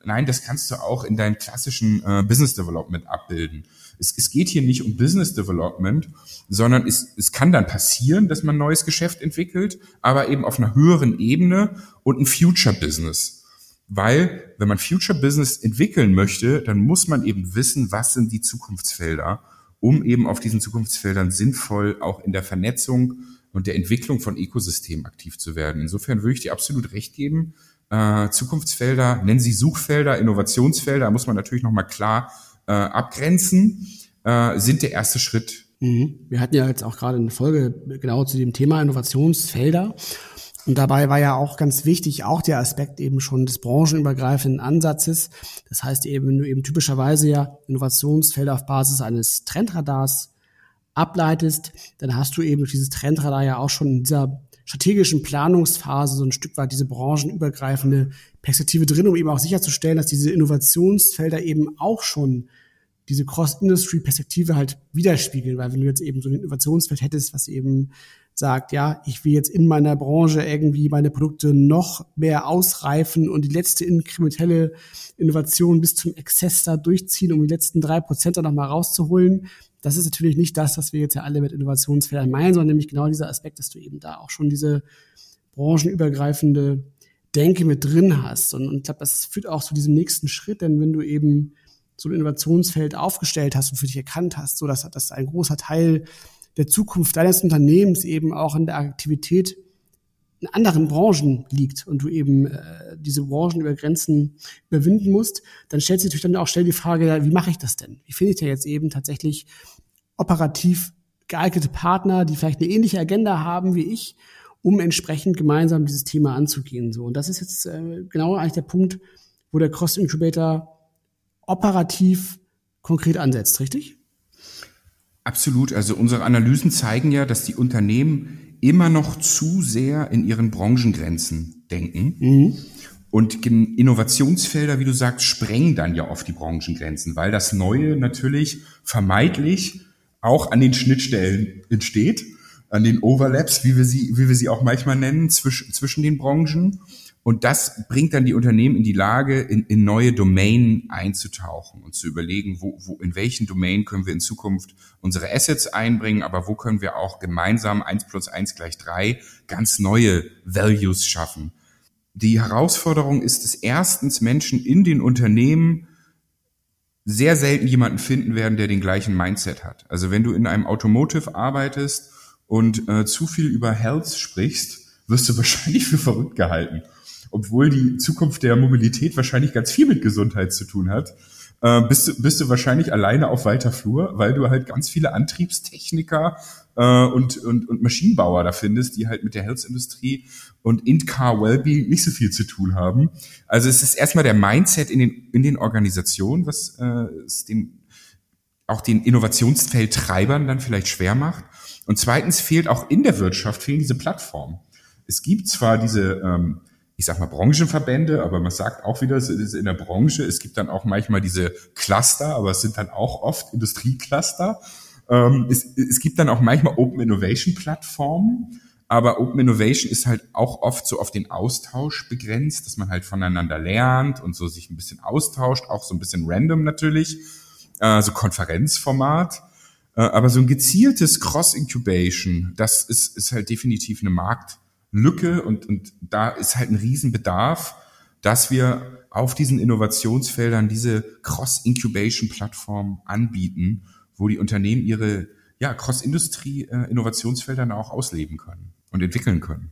Nein, das kannst du auch in deinem klassischen äh, Business Development abbilden. Es, es geht hier nicht um Business Development, sondern es, es kann dann passieren, dass man ein neues Geschäft entwickelt, aber eben auf einer höheren Ebene und ein Future Business. Weil, wenn man Future Business entwickeln möchte, dann muss man eben wissen, was sind die Zukunftsfelder, um eben auf diesen Zukunftsfeldern sinnvoll auch in der Vernetzung und der Entwicklung von Ökosystemen aktiv zu werden. Insofern würde ich dir absolut recht geben. Äh, Zukunftsfelder, nennen sie Suchfelder, Innovationsfelder, muss man natürlich nochmal klar äh, abgrenzen, äh, sind der erste Schritt. Mhm. Wir hatten ja jetzt auch gerade eine Folge genau zu dem Thema Innovationsfelder. Und dabei war ja auch ganz wichtig, auch der Aspekt eben schon des branchenübergreifenden Ansatzes. Das heißt eben, wenn du eben typischerweise ja Innovationsfelder auf Basis eines Trendradars ableitest, dann hast du eben durch dieses Trendradar ja auch schon in dieser strategischen Planungsphase so ein Stück weit diese branchenübergreifende Perspektive drin, um eben auch sicherzustellen, dass diese Innovationsfelder eben auch schon diese Cross-Industry-Perspektive halt widerspiegeln, weil wenn du jetzt eben so ein Innovationsfeld hättest, was eben sagt, ja, ich will jetzt in meiner Branche irgendwie meine Produkte noch mehr ausreifen und die letzte inkrementelle Innovation bis zum Exzess da durchziehen, um die letzten drei Prozent noch mal rauszuholen. Das ist natürlich nicht das, was wir jetzt ja alle mit Innovationsfeldern meinen, sondern nämlich genau dieser Aspekt, dass du eben da auch schon diese branchenübergreifende Denke mit drin hast. Und, und ich glaube, das führt auch zu diesem nächsten Schritt, denn wenn du eben so ein Innovationsfeld aufgestellt hast und für dich erkannt hast, so dass, dass ein großer Teil der Zukunft deines Unternehmens eben auch in der Aktivität in anderen Branchen liegt und du eben äh, diese Branchen über Grenzen überwinden musst, dann stellt sich natürlich dann auch schnell die Frage, wie mache ich das denn? Wie finde ich da jetzt eben tatsächlich operativ geeignete Partner, die vielleicht eine ähnliche Agenda haben wie ich, um entsprechend gemeinsam dieses Thema anzugehen. So und das ist jetzt äh, genau eigentlich der Punkt, wo der Cross Incubator operativ konkret ansetzt, richtig? Absolut. Also unsere Analysen zeigen ja, dass die Unternehmen immer noch zu sehr in ihren Branchengrenzen denken. Mhm. Und Innovationsfelder, wie du sagst, sprengen dann ja oft die Branchengrenzen, weil das Neue natürlich vermeidlich auch an den Schnittstellen entsteht, an den Overlaps, wie wir sie, wie wir sie auch manchmal nennen, zwischen, zwischen den Branchen. Und das bringt dann die Unternehmen in die Lage, in, in neue Domainen einzutauchen und zu überlegen, wo, wo, in welchen Domain können wir in Zukunft unsere Assets einbringen, aber wo können wir auch gemeinsam eins plus eins gleich drei ganz neue Values schaffen. Die Herausforderung ist es erstens, Menschen in den Unternehmen sehr selten jemanden finden werden, der den gleichen Mindset hat. Also wenn du in einem Automotive arbeitest und äh, zu viel über Health sprichst, wirst du wahrscheinlich für verrückt gehalten obwohl die Zukunft der Mobilität wahrscheinlich ganz viel mit Gesundheit zu tun hat, äh, bist, du, bist du wahrscheinlich alleine auf weiter Flur, weil du halt ganz viele Antriebstechniker äh, und, und, und Maschinenbauer da findest, die halt mit der Health-Industrie und In-Car Wellbeing nicht so viel zu tun haben. Also es ist erstmal der Mindset in den, in den Organisationen, was äh, es den, auch den Innovationsfeldtreibern dann vielleicht schwer macht. Und zweitens fehlt auch in der Wirtschaft fehlen diese Plattformen. Es gibt zwar diese ähm, ich sag mal Branchenverbände, aber man sagt auch wieder, es ist in der Branche, es gibt dann auch manchmal diese Cluster, aber es sind dann auch oft Industriecluster. Ähm, es, es gibt dann auch manchmal Open Innovation Plattformen, aber Open Innovation ist halt auch oft so auf den Austausch begrenzt, dass man halt voneinander lernt und so sich ein bisschen austauscht, auch so ein bisschen random natürlich, äh, so Konferenzformat. Äh, aber so ein gezieltes Cross-Incubation, das ist, ist halt definitiv eine Markt, Lücke und, und da ist halt ein Riesenbedarf, dass wir auf diesen Innovationsfeldern diese Cross-Incubation-Plattform anbieten, wo die Unternehmen ihre ja, Cross-Industrie-Innovationsfelder auch ausleben können und entwickeln können.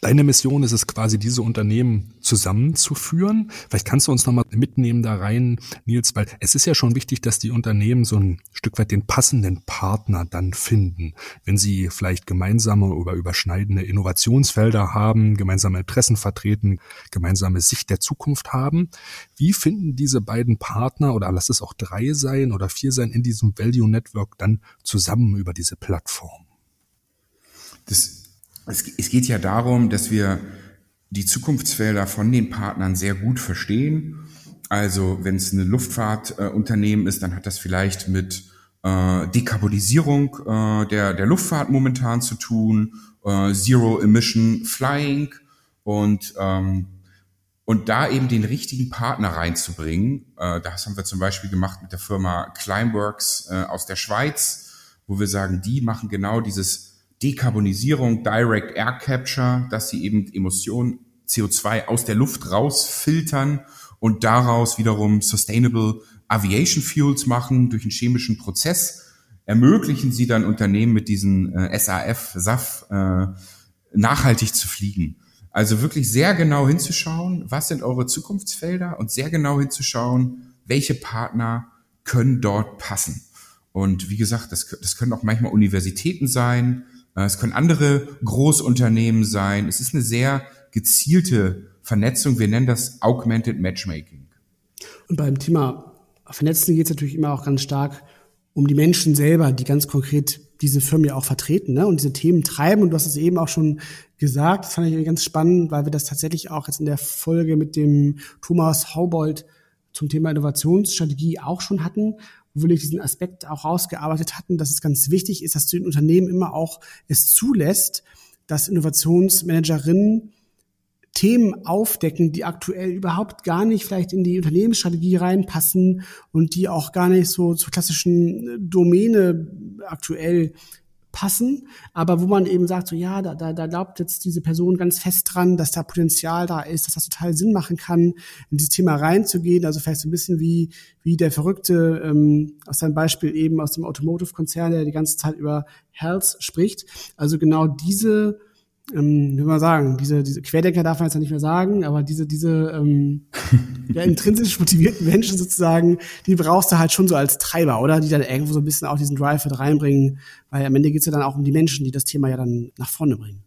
Deine Mission ist es quasi, diese Unternehmen zusammenzuführen. Vielleicht kannst du uns nochmal mitnehmen da rein, Nils, weil es ist ja schon wichtig, dass die Unternehmen so ein Stück weit den passenden Partner dann finden. Wenn sie vielleicht gemeinsame oder überschneidende Innovationsfelder haben, gemeinsame Interessen vertreten, gemeinsame Sicht der Zukunft haben. Wie finden diese beiden Partner oder lass es auch drei sein oder vier sein in diesem Value Network dann zusammen über diese Plattform? Das es, es geht ja darum, dass wir die Zukunftsfelder von den Partnern sehr gut verstehen. Also wenn es eine Luftfahrtunternehmen äh, ist, dann hat das vielleicht mit äh, Dekarbonisierung äh, der, der Luftfahrt momentan zu tun, äh, Zero Emission Flying und ähm, und da eben den richtigen Partner reinzubringen. Äh, das haben wir zum Beispiel gemacht mit der Firma Climeworks äh, aus der Schweiz, wo wir sagen, die machen genau dieses Dekarbonisierung, Direct Air Capture, dass sie eben Emissionen CO2 aus der Luft rausfiltern und daraus wiederum Sustainable Aviation Fuels machen durch einen chemischen Prozess, ermöglichen sie dann Unternehmen mit diesen äh, SAF, SAF äh, nachhaltig zu fliegen. Also wirklich sehr genau hinzuschauen, was sind eure Zukunftsfelder und sehr genau hinzuschauen, welche Partner können dort passen. Und wie gesagt, das, das können auch manchmal Universitäten sein, es können andere Großunternehmen sein. Es ist eine sehr gezielte Vernetzung. Wir nennen das Augmented Matchmaking. Und beim Thema Vernetzen geht es natürlich immer auch ganz stark um die Menschen selber, die ganz konkret diese Firmen ja auch vertreten ne? und diese Themen treiben. Und du hast es eben auch schon gesagt, das fand ich ganz spannend, weil wir das tatsächlich auch jetzt in der Folge mit dem Thomas Haubold zum Thema Innovationsstrategie auch schon hatten wo wir diesen Aspekt auch rausgearbeitet hatten, dass es ganz wichtig ist, dass du den Unternehmen immer auch es zulässt, dass Innovationsmanagerinnen Themen aufdecken, die aktuell überhaupt gar nicht vielleicht in die Unternehmensstrategie reinpassen und die auch gar nicht so zur klassischen Domäne aktuell passen, aber wo man eben sagt, so ja, da, da, da glaubt jetzt diese Person ganz fest dran, dass da Potenzial da ist, dass das total Sinn machen kann, in dieses Thema reinzugehen. Also vielleicht so ein bisschen wie, wie der Verrückte ähm, aus seinem Beispiel eben aus dem Automotive-Konzern, der die ganze Zeit über Health spricht. Also genau diese ähm, wie man sagen, diese, diese Querdenker darf man jetzt ja nicht mehr sagen, aber diese, diese ähm, ja, intrinsisch motivierten Menschen sozusagen, die brauchst du halt schon so als Treiber, oder? Die dann irgendwo so ein bisschen auch diesen Drive mit reinbringen, weil am Ende geht's ja dann auch um die Menschen, die das Thema ja dann nach vorne bringen.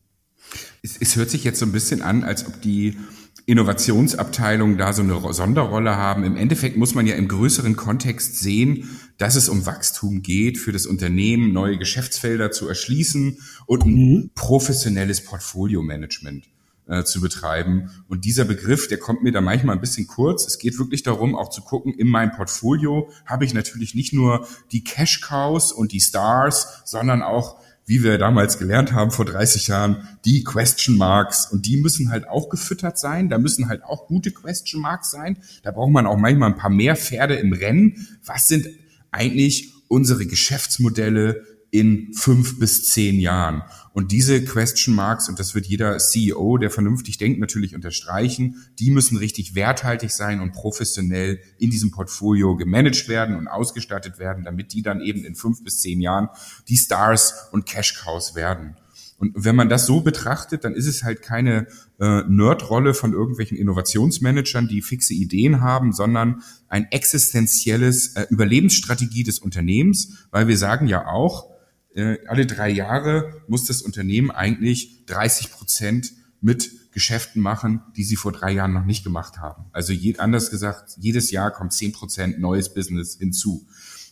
Es, es hört sich jetzt so ein bisschen an, als ob die Innovationsabteilungen da so eine Sonderrolle haben. Im Endeffekt muss man ja im größeren Kontext sehen, dass es um Wachstum geht, für das Unternehmen neue Geschäftsfelder zu erschließen und ein mhm. professionelles Portfolio-Management äh, zu betreiben. Und dieser Begriff, der kommt mir da manchmal ein bisschen kurz. Es geht wirklich darum, auch zu gucken, in meinem Portfolio habe ich natürlich nicht nur die Cash Cows und die Stars, sondern auch wie wir damals gelernt haben vor 30 Jahren, die Question Marks. Und die müssen halt auch gefüttert sein. Da müssen halt auch gute Question Marks sein. Da braucht man auch manchmal ein paar mehr Pferde im Rennen. Was sind eigentlich unsere Geschäftsmodelle in fünf bis zehn Jahren. Und diese Question Marks, und das wird jeder CEO, der vernünftig denkt, natürlich unterstreichen, die müssen richtig werthaltig sein und professionell in diesem Portfolio gemanagt werden und ausgestattet werden, damit die dann eben in fünf bis zehn Jahren die Stars und Cash Cows werden. Und wenn man das so betrachtet, dann ist es halt keine äh, Nerdrolle von irgendwelchen Innovationsmanagern, die fixe Ideen haben, sondern ein existenzielles äh, Überlebensstrategie des Unternehmens, weil wir sagen ja auch, äh, alle drei Jahre muss das Unternehmen eigentlich 30 Prozent mit Geschäften machen, die sie vor drei Jahren noch nicht gemacht haben. Also je, anders gesagt, jedes Jahr kommt 10 Prozent neues Business hinzu.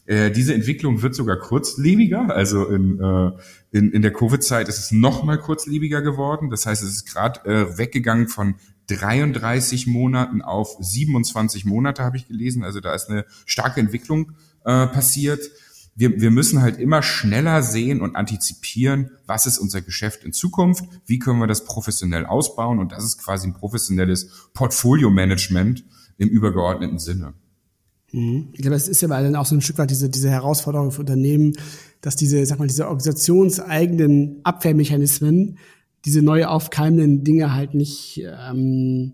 Äh, diese Entwicklung wird sogar kurzlebiger. Also in, äh, in, in der Covid-Zeit ist es noch mal kurzlebiger geworden. Das heißt, es ist gerade äh, weggegangen von 33 Monaten auf 27 Monate, habe ich gelesen. Also da ist eine starke Entwicklung äh, passiert. Wir, wir müssen halt immer schneller sehen und antizipieren, was ist unser Geschäft in Zukunft, wie können wir das professionell ausbauen und das ist quasi ein professionelles Portfolio-Management im übergeordneten Sinne. Mhm. Ich glaube, es ist ja dann auch so ein Stück weit diese, diese Herausforderung für Unternehmen, dass diese, sag mal, diese organisationseigenen Abwehrmechanismen, diese neu aufkeimenden Dinge halt nicht ähm,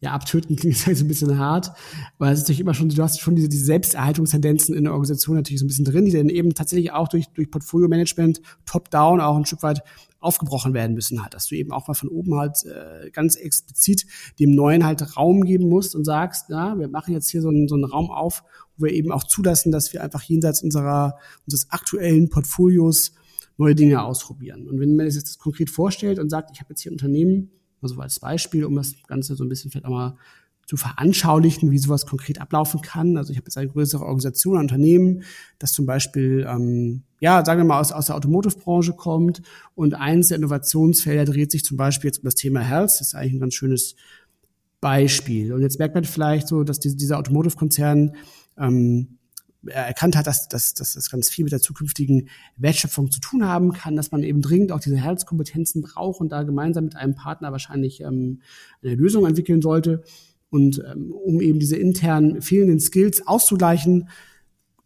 ja, abtöten klingt halt so ein bisschen hart, weil es ist natürlich immer schon, du hast schon diese, diese Selbsterhaltungstendenzen in der Organisation natürlich so ein bisschen drin, die dann eben tatsächlich auch durch, durch Portfolio-Management top-down auch ein Stück weit aufgebrochen werden müssen halt, dass du eben auch mal von oben halt äh, ganz explizit dem Neuen halt Raum geben musst und sagst, ja, wir machen jetzt hier so einen, so einen Raum auf, wo wir eben auch zulassen, dass wir einfach jenseits unserer unseres aktuellen Portfolios neue Dinge ausprobieren. Und wenn man sich das konkret vorstellt und sagt, ich habe jetzt hier ein Unternehmen, also als Beispiel, um das Ganze so ein bisschen vielleicht auch mal zu veranschaulichen, wie sowas konkret ablaufen kann. Also ich habe jetzt eine größere Organisation, ein Unternehmen, das zum Beispiel, ähm, ja, sagen wir mal, aus, aus der Automotive-Branche kommt und eins der Innovationsfelder dreht sich zum Beispiel jetzt um das Thema Health. Das ist eigentlich ein ganz schönes Beispiel. Und jetzt merkt man vielleicht so, dass diese, dieser Automotive-Konzern ähm, erkannt hat, dass, dass, dass das ganz viel mit der zukünftigen Wertschöpfung zu tun haben kann, dass man eben dringend auch diese Herzkompetenzen braucht und da gemeinsam mit einem Partner wahrscheinlich ähm, eine Lösung entwickeln sollte. Und ähm, um eben diese internen fehlenden Skills auszugleichen,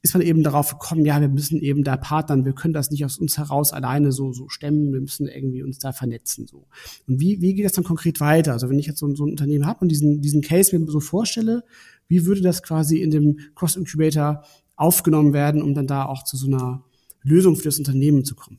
ist man eben darauf gekommen, ja, wir müssen eben da partnern, wir können das nicht aus uns heraus alleine so, so stemmen, wir müssen irgendwie uns da vernetzen. So. Und wie, wie geht das dann konkret weiter? Also wenn ich jetzt so, so ein Unternehmen habe und diesen, diesen Case mir so vorstelle, wie würde das quasi in dem Cross-Incubator aufgenommen werden, um dann da auch zu so einer Lösung für das Unternehmen zu kommen?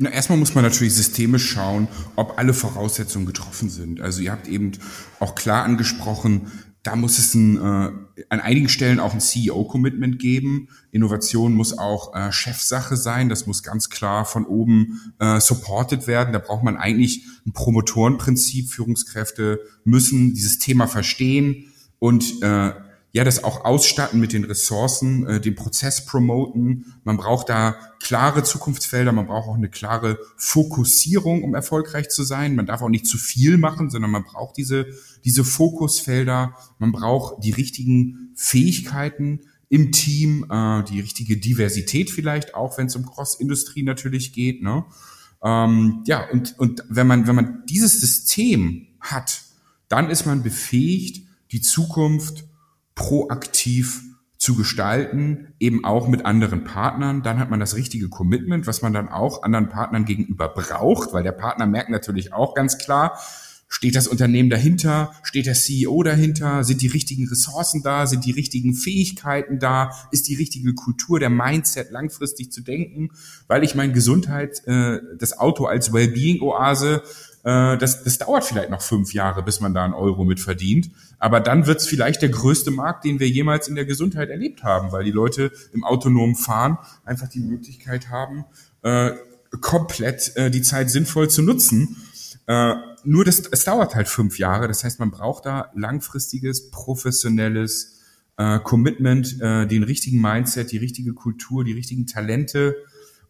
Na, erstmal muss man natürlich systemisch schauen, ob alle Voraussetzungen getroffen sind. Also ihr habt eben auch klar angesprochen, da muss es ein, äh, an einigen Stellen auch ein CEO-Commitment geben. Innovation muss auch äh, Chefsache sein. Das muss ganz klar von oben äh, supported werden. Da braucht man eigentlich ein Promotorenprinzip. Führungskräfte müssen dieses Thema verstehen und äh, ja, das auch ausstatten mit den Ressourcen, äh, den Prozess promoten. Man braucht da klare Zukunftsfelder, man braucht auch eine klare Fokussierung, um erfolgreich zu sein. Man darf auch nicht zu viel machen, sondern man braucht diese, diese Fokusfelder. Man braucht die richtigen Fähigkeiten im Team, äh, die richtige Diversität vielleicht auch, wenn es um Cross-Industrie natürlich geht. Ne? Ähm, ja, und, und wenn man, wenn man dieses System hat, dann ist man befähigt, die Zukunft proaktiv zu gestalten, eben auch mit anderen Partnern. Dann hat man das richtige Commitment, was man dann auch anderen Partnern gegenüber braucht, weil der Partner merkt natürlich auch ganz klar, steht das Unternehmen dahinter, steht der CEO dahinter, sind die richtigen Ressourcen da, sind die richtigen Fähigkeiten da, ist die richtige Kultur, der Mindset langfristig zu denken, weil ich meine Gesundheit, äh, das Auto als Wellbeing-Oase das, das dauert vielleicht noch fünf Jahre, bis man da einen Euro mit verdient. Aber dann wird es vielleicht der größte Markt, den wir jemals in der Gesundheit erlebt haben, weil die Leute im autonomen Fahren einfach die Möglichkeit haben, äh, komplett äh, die Zeit sinnvoll zu nutzen. Äh, nur das, es dauert halt fünf Jahre. Das heißt, man braucht da langfristiges, professionelles äh, Commitment, äh, den richtigen Mindset, die richtige Kultur, die richtigen Talente.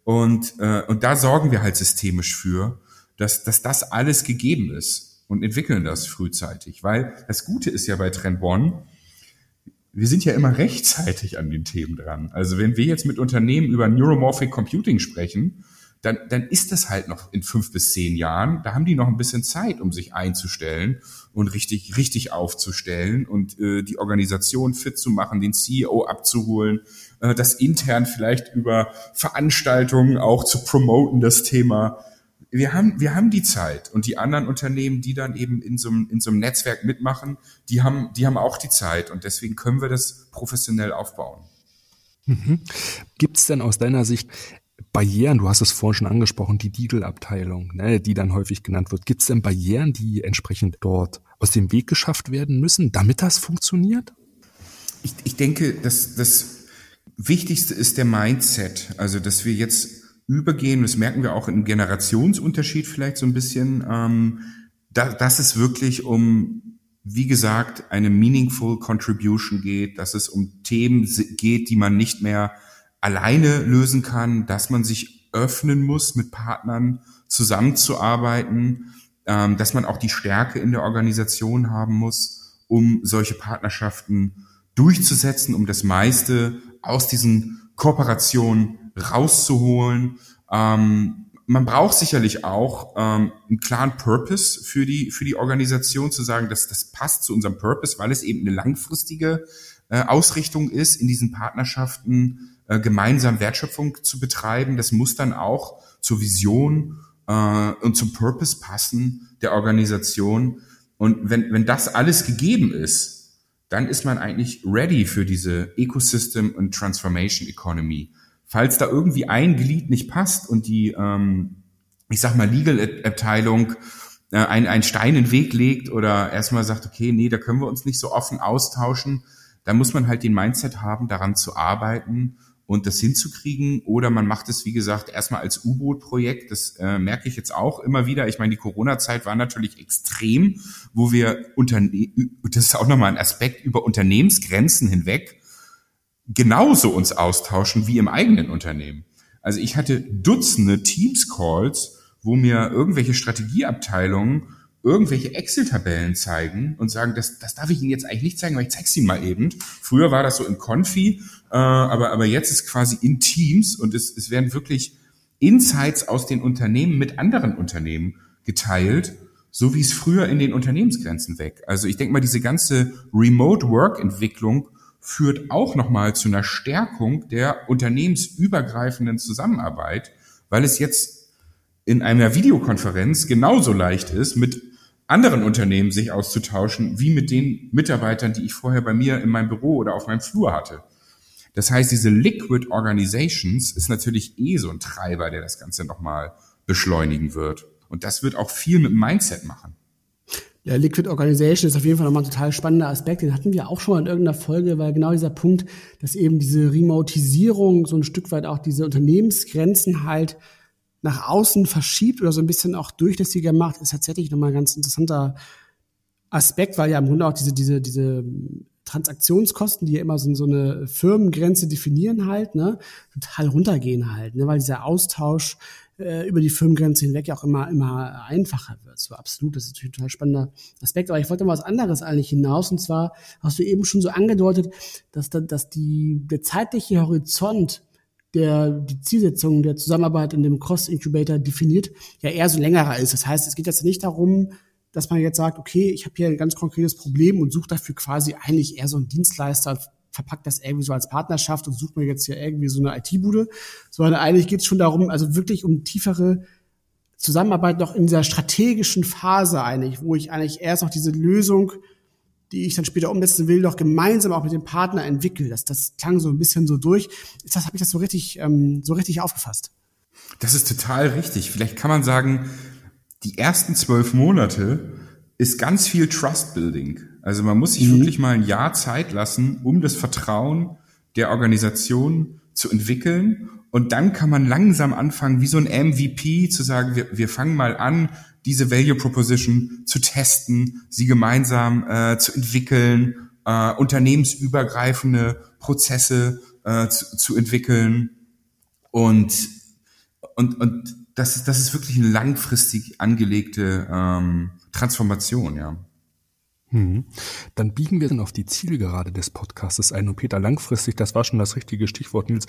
Und, äh, und da sorgen wir halt systemisch für dass, dass das alles gegeben ist und entwickeln das frühzeitig. Weil das Gute ist ja bei Trend One, wir sind ja immer rechtzeitig an den Themen dran. Also wenn wir jetzt mit Unternehmen über Neuromorphic Computing sprechen, dann, dann ist das halt noch in fünf bis zehn Jahren. Da haben die noch ein bisschen Zeit, um sich einzustellen und richtig, richtig aufzustellen und äh, die Organisation fit zu machen, den CEO abzuholen, äh, das intern vielleicht über Veranstaltungen auch zu promoten, das Thema wir haben, wir haben die Zeit und die anderen Unternehmen, die dann eben in so, einem, in so einem Netzwerk mitmachen, die haben, die haben auch die Zeit und deswegen können wir das professionell aufbauen. Mhm. Gibt es denn aus deiner Sicht Barrieren, du hast es vorhin schon angesprochen, die Legal-Abteilung, ne, die dann häufig genannt wird. Gibt es denn Barrieren, die entsprechend dort aus dem Weg geschafft werden müssen, damit das funktioniert? Ich, ich denke, dass das Wichtigste ist der Mindset. Also, dass wir jetzt übergehen, das merken wir auch im Generationsunterschied vielleicht so ein bisschen, ähm, da, dass es wirklich um, wie gesagt, eine meaningful Contribution geht, dass es um Themen geht, die man nicht mehr alleine lösen kann, dass man sich öffnen muss, mit Partnern zusammenzuarbeiten, ähm, dass man auch die Stärke in der Organisation haben muss, um solche Partnerschaften durchzusetzen, um das meiste aus diesen Kooperationen rauszuholen. Ähm, man braucht sicherlich auch ähm, einen klaren Purpose für die für die Organisation zu sagen, dass das passt zu unserem Purpose, weil es eben eine langfristige äh, Ausrichtung ist, in diesen Partnerschaften äh, gemeinsam Wertschöpfung zu betreiben. Das muss dann auch zur Vision äh, und zum Purpose passen der Organisation. Und wenn, wenn das alles gegeben ist, dann ist man eigentlich ready für diese Ecosystem und Transformation Economy. Falls da irgendwie ein Glied nicht passt und die, ähm, ich sag mal, Legal-Abteilung äh, ein, ein Stein in den Weg legt oder erstmal sagt, okay, nee, da können wir uns nicht so offen austauschen, dann muss man halt den Mindset haben, daran zu arbeiten und das hinzukriegen. Oder man macht es, wie gesagt, erstmal als U-Boot-Projekt. Das äh, merke ich jetzt auch immer wieder. Ich meine, die Corona-Zeit war natürlich extrem, wo wir Unterne das ist auch nochmal ein Aspekt über Unternehmensgrenzen hinweg genauso uns austauschen wie im eigenen Unternehmen. Also ich hatte Dutzende Teams-Calls, wo mir irgendwelche Strategieabteilungen irgendwelche Excel-Tabellen zeigen und sagen, das, das darf ich Ihnen jetzt eigentlich nicht zeigen, weil ich zeige Ihnen mal eben. Früher war das so in Confi, äh, aber, aber jetzt ist quasi in Teams und es, es werden wirklich Insights aus den Unternehmen mit anderen Unternehmen geteilt, so wie es früher in den Unternehmensgrenzen weg. Also ich denke mal, diese ganze Remote-Work-Entwicklung führt auch nochmal zu einer Stärkung der unternehmensübergreifenden Zusammenarbeit, weil es jetzt in einer Videokonferenz genauso leicht ist, mit anderen Unternehmen sich auszutauschen, wie mit den Mitarbeitern, die ich vorher bei mir in meinem Büro oder auf meinem Flur hatte. Das heißt, diese Liquid Organizations ist natürlich eh so ein Treiber, der das Ganze nochmal beschleunigen wird. Und das wird auch viel mit Mindset machen. Ja, Liquid Organization ist auf jeden Fall nochmal ein total spannender Aspekt. Den hatten wir auch schon mal in irgendeiner Folge, weil genau dieser Punkt, dass eben diese Remotisierung so ein Stück weit auch diese Unternehmensgrenzen halt nach außen verschiebt oder so ein bisschen auch durchlässiger macht, ist tatsächlich nochmal ein ganz interessanter Aspekt, weil ja im Grunde auch diese, diese, diese Transaktionskosten, die ja immer so, so eine Firmengrenze definieren halt, ne, total runtergehen halt, ne, weil dieser Austausch äh, über die Firmengrenze hinweg ja auch immer, immer einfacher wird. So absolut, das ist natürlich ein total spannender Aspekt. Aber ich wollte mal was anderes eigentlich hinaus. Und zwar hast du eben schon so angedeutet, dass, da, dass die, der zeitliche Horizont der die Zielsetzung der Zusammenarbeit in dem Cross-Incubator definiert, ja eher so längerer ist. Das heißt, es geht jetzt nicht darum, dass man jetzt sagt, okay, ich habe hier ein ganz konkretes Problem und suche dafür quasi eigentlich eher so einen Dienstleister, verpackt das irgendwie so als Partnerschaft und sucht mir jetzt hier irgendwie so eine IT-Bude, sondern eigentlich geht es schon darum, also wirklich um tiefere Zusammenarbeit noch in dieser strategischen Phase eigentlich, wo ich eigentlich erst noch diese Lösung die ich dann später umsetzen will, doch gemeinsam auch mit dem Partner entwickle. Das, das klang so ein bisschen so durch. Ist das, habe ich das so richtig, ähm, so richtig aufgefasst? Das ist total richtig. Vielleicht kann man sagen, die ersten zwölf Monate ist ganz viel Trust Building. Also man muss sich mhm. wirklich mal ein Jahr Zeit lassen, um das Vertrauen der Organisation zu entwickeln. Und dann kann man langsam anfangen, wie so ein MVP zu sagen, wir, wir fangen mal an, diese Value Proposition zu testen, sie gemeinsam äh, zu entwickeln, äh, unternehmensübergreifende Prozesse äh, zu, zu entwickeln und und und das ist das ist wirklich eine langfristig angelegte ähm, Transformation, ja. Hm. Dann biegen wir dann auf die Zielgerade des Podcasts ein. Und Peter, langfristig, das war schon das richtige Stichwort, Nils.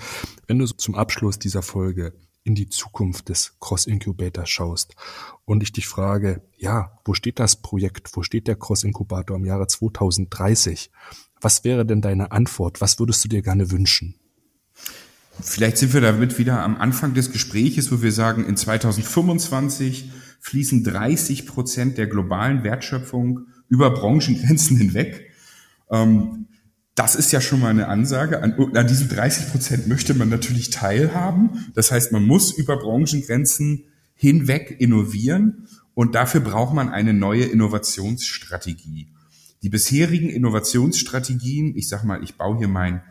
Wenn du zum Abschluss dieser Folge in die Zukunft des Cross Incubator schaust und ich dich frage, ja, wo steht das Projekt, wo steht der Cross Incubator im Jahre 2030? Was wäre denn deine Antwort? Was würdest du dir gerne wünschen? Vielleicht sind wir damit wieder am Anfang des Gespräches, wo wir sagen, in 2025 fließen 30 Prozent der globalen Wertschöpfung über Branchengrenzen hinweg. Ähm, das ist ja schon mal eine Ansage. An, an diesen 30 Prozent möchte man natürlich teilhaben. Das heißt, man muss über Branchengrenzen hinweg innovieren und dafür braucht man eine neue Innovationsstrategie. Die bisherigen Innovationsstrategien, ich sag mal, ich baue hier mein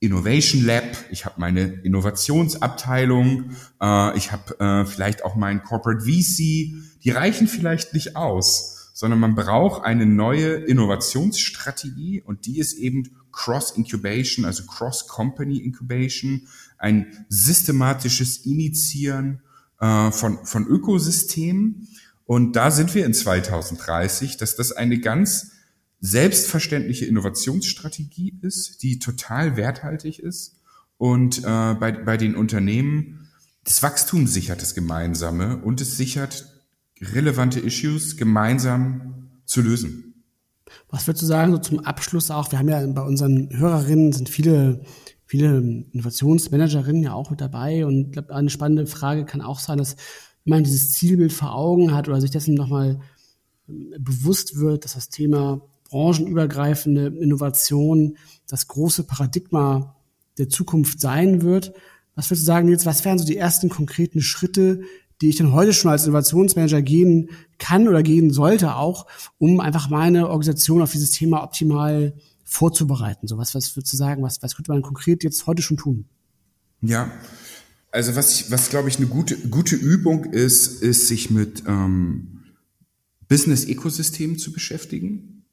Innovation Lab, ich habe meine Innovationsabteilung, äh, ich habe äh, vielleicht auch meinen Corporate VC, die reichen vielleicht nicht aus, sondern man braucht eine neue Innovationsstrategie und die ist eben Cross-Incubation, also Cross-Company Incubation, ein systematisches Initiieren äh, von, von Ökosystemen. Und da sind wir in 2030, dass das eine ganz selbstverständliche Innovationsstrategie ist, die total werthaltig ist und äh, bei, bei den Unternehmen das Wachstum sichert das Gemeinsame und es sichert relevante Issues gemeinsam zu lösen. Was würdest du sagen, so zum Abschluss auch? Wir haben ja bei unseren Hörerinnen sind viele, viele Innovationsmanagerinnen ja auch mit dabei und ich glaube, eine spannende Frage kann auch sein, dass man dieses Zielbild vor Augen hat oder sich dessen nochmal bewusst wird, dass das Thema branchenübergreifende Innovation das große Paradigma der Zukunft sein wird. Was würdest du sagen, jetzt, was wären so die ersten konkreten Schritte, die ich dann heute schon als Innovationsmanager gehen kann oder gehen sollte auch, um einfach meine Organisation auf dieses Thema optimal vorzubereiten? So was, was würdest du sagen, was, was könnte man konkret jetzt heute schon tun? Ja, also was, ich, was glaube ich eine gute, gute Übung ist, ist sich mit ähm, Business-Ökosystemen zu beschäftigen.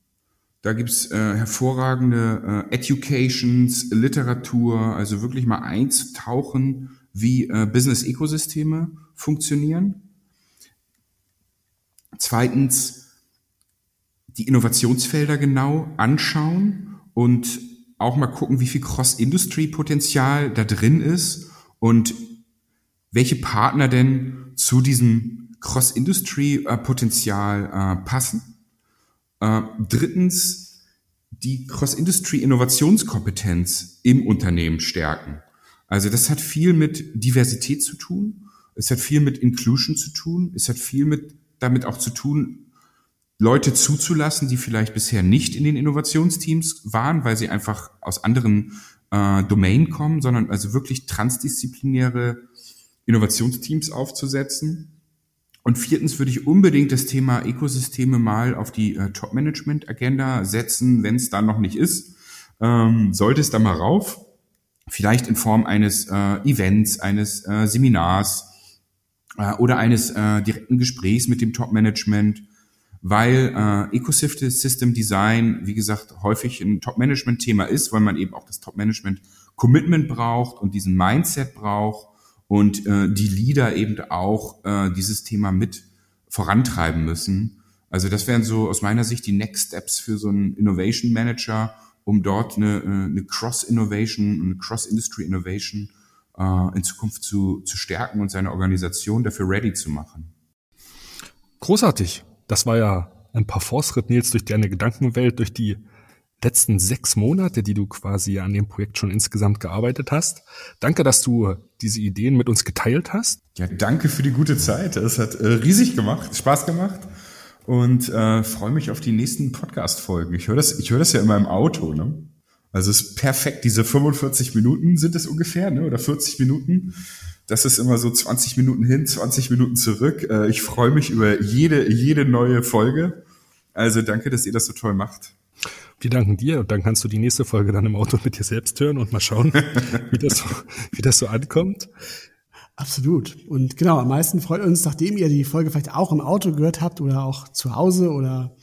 Da gibt's äh, hervorragende äh, Educations, Literatur, also wirklich mal einzutauchen, wie äh, Business-Ökosysteme funktionieren. Zweitens, die Innovationsfelder genau anschauen und auch mal gucken, wie viel Cross-Industry-Potenzial da drin ist und welche Partner denn zu diesem Cross-Industry-Potenzial äh, passen. Äh, drittens, die Cross-Industry-Innovationskompetenz im Unternehmen stärken. Also das hat viel mit Diversität zu tun, es hat viel mit Inclusion zu tun, es hat viel mit damit auch zu tun, Leute zuzulassen, die vielleicht bisher nicht in den Innovationsteams waren, weil sie einfach aus anderen äh, Domain kommen, sondern also wirklich transdisziplinäre Innovationsteams aufzusetzen. Und viertens würde ich unbedingt das Thema Ökosysteme mal auf die äh, Top-Management-Agenda setzen, wenn es da noch nicht ist. Ähm, sollte es da mal rauf. Vielleicht in Form eines äh, Events, eines äh, Seminars äh, oder eines äh, direkten Gesprächs mit dem Top-Management, weil äh, Ecosystem Design, wie gesagt, häufig ein Top-Management-Thema ist, weil man eben auch das Top-Management-Commitment braucht und diesen Mindset braucht und äh, die Leader eben auch äh, dieses Thema mit vorantreiben müssen. Also das wären so aus meiner Sicht die Next Steps für so einen Innovation Manager, um dort eine, äh, eine Cross-Innovation, eine Cross-Industry-Innovation in Zukunft zu, zu stärken und seine Organisation dafür ready zu machen. Großartig. Das war ja ein paar Fortschritt, Nils, durch deine Gedankenwelt, durch die letzten sechs Monate, die du quasi an dem Projekt schon insgesamt gearbeitet hast. Danke, dass du diese Ideen mit uns geteilt hast. Ja, danke für die gute Zeit. Es hat äh, riesig gemacht, Spaß gemacht und äh, freue mich auf die nächsten Podcast-Folgen. Ich höre das, ich höre das ja immer im Auto. Ne? Also es ist perfekt. Diese 45 Minuten sind es ungefähr, ne? oder 40 Minuten. Das ist immer so 20 Minuten hin, 20 Minuten zurück. Äh, ich freue mich über jede, jede neue Folge. Also danke, dass ihr das so toll macht. Wir danken dir und dann kannst du die nächste Folge dann im Auto mit dir selbst hören und mal schauen, wie, das so, wie das so ankommt. Absolut. Und genau, am meisten freut uns, nachdem ihr die Folge vielleicht auch im Auto gehört habt oder auch zu Hause oder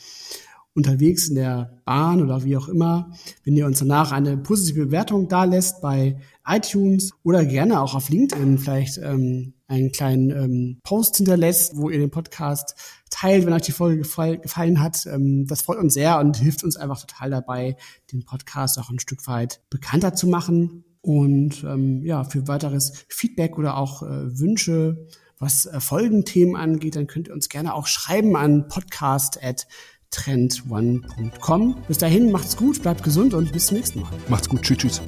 unterwegs in der Bahn oder wie auch immer, wenn ihr uns danach eine positive Bewertung da lässt bei iTunes oder gerne auch auf LinkedIn vielleicht ähm, einen kleinen ähm, Post hinterlässt, wo ihr den Podcast teilt, wenn euch die Folge gefall, gefallen hat. Ähm, das freut uns sehr und hilft uns einfach total dabei, den Podcast auch ein Stück weit bekannter zu machen. Und ähm, ja, für weiteres Feedback oder auch äh, Wünsche, was äh, Folgenthemen angeht, dann könnt ihr uns gerne auch schreiben an podcast@ trendone.com. Bis dahin, macht's gut, bleibt gesund und bis zum nächsten Mal. Macht's gut, tschüss, tschüss.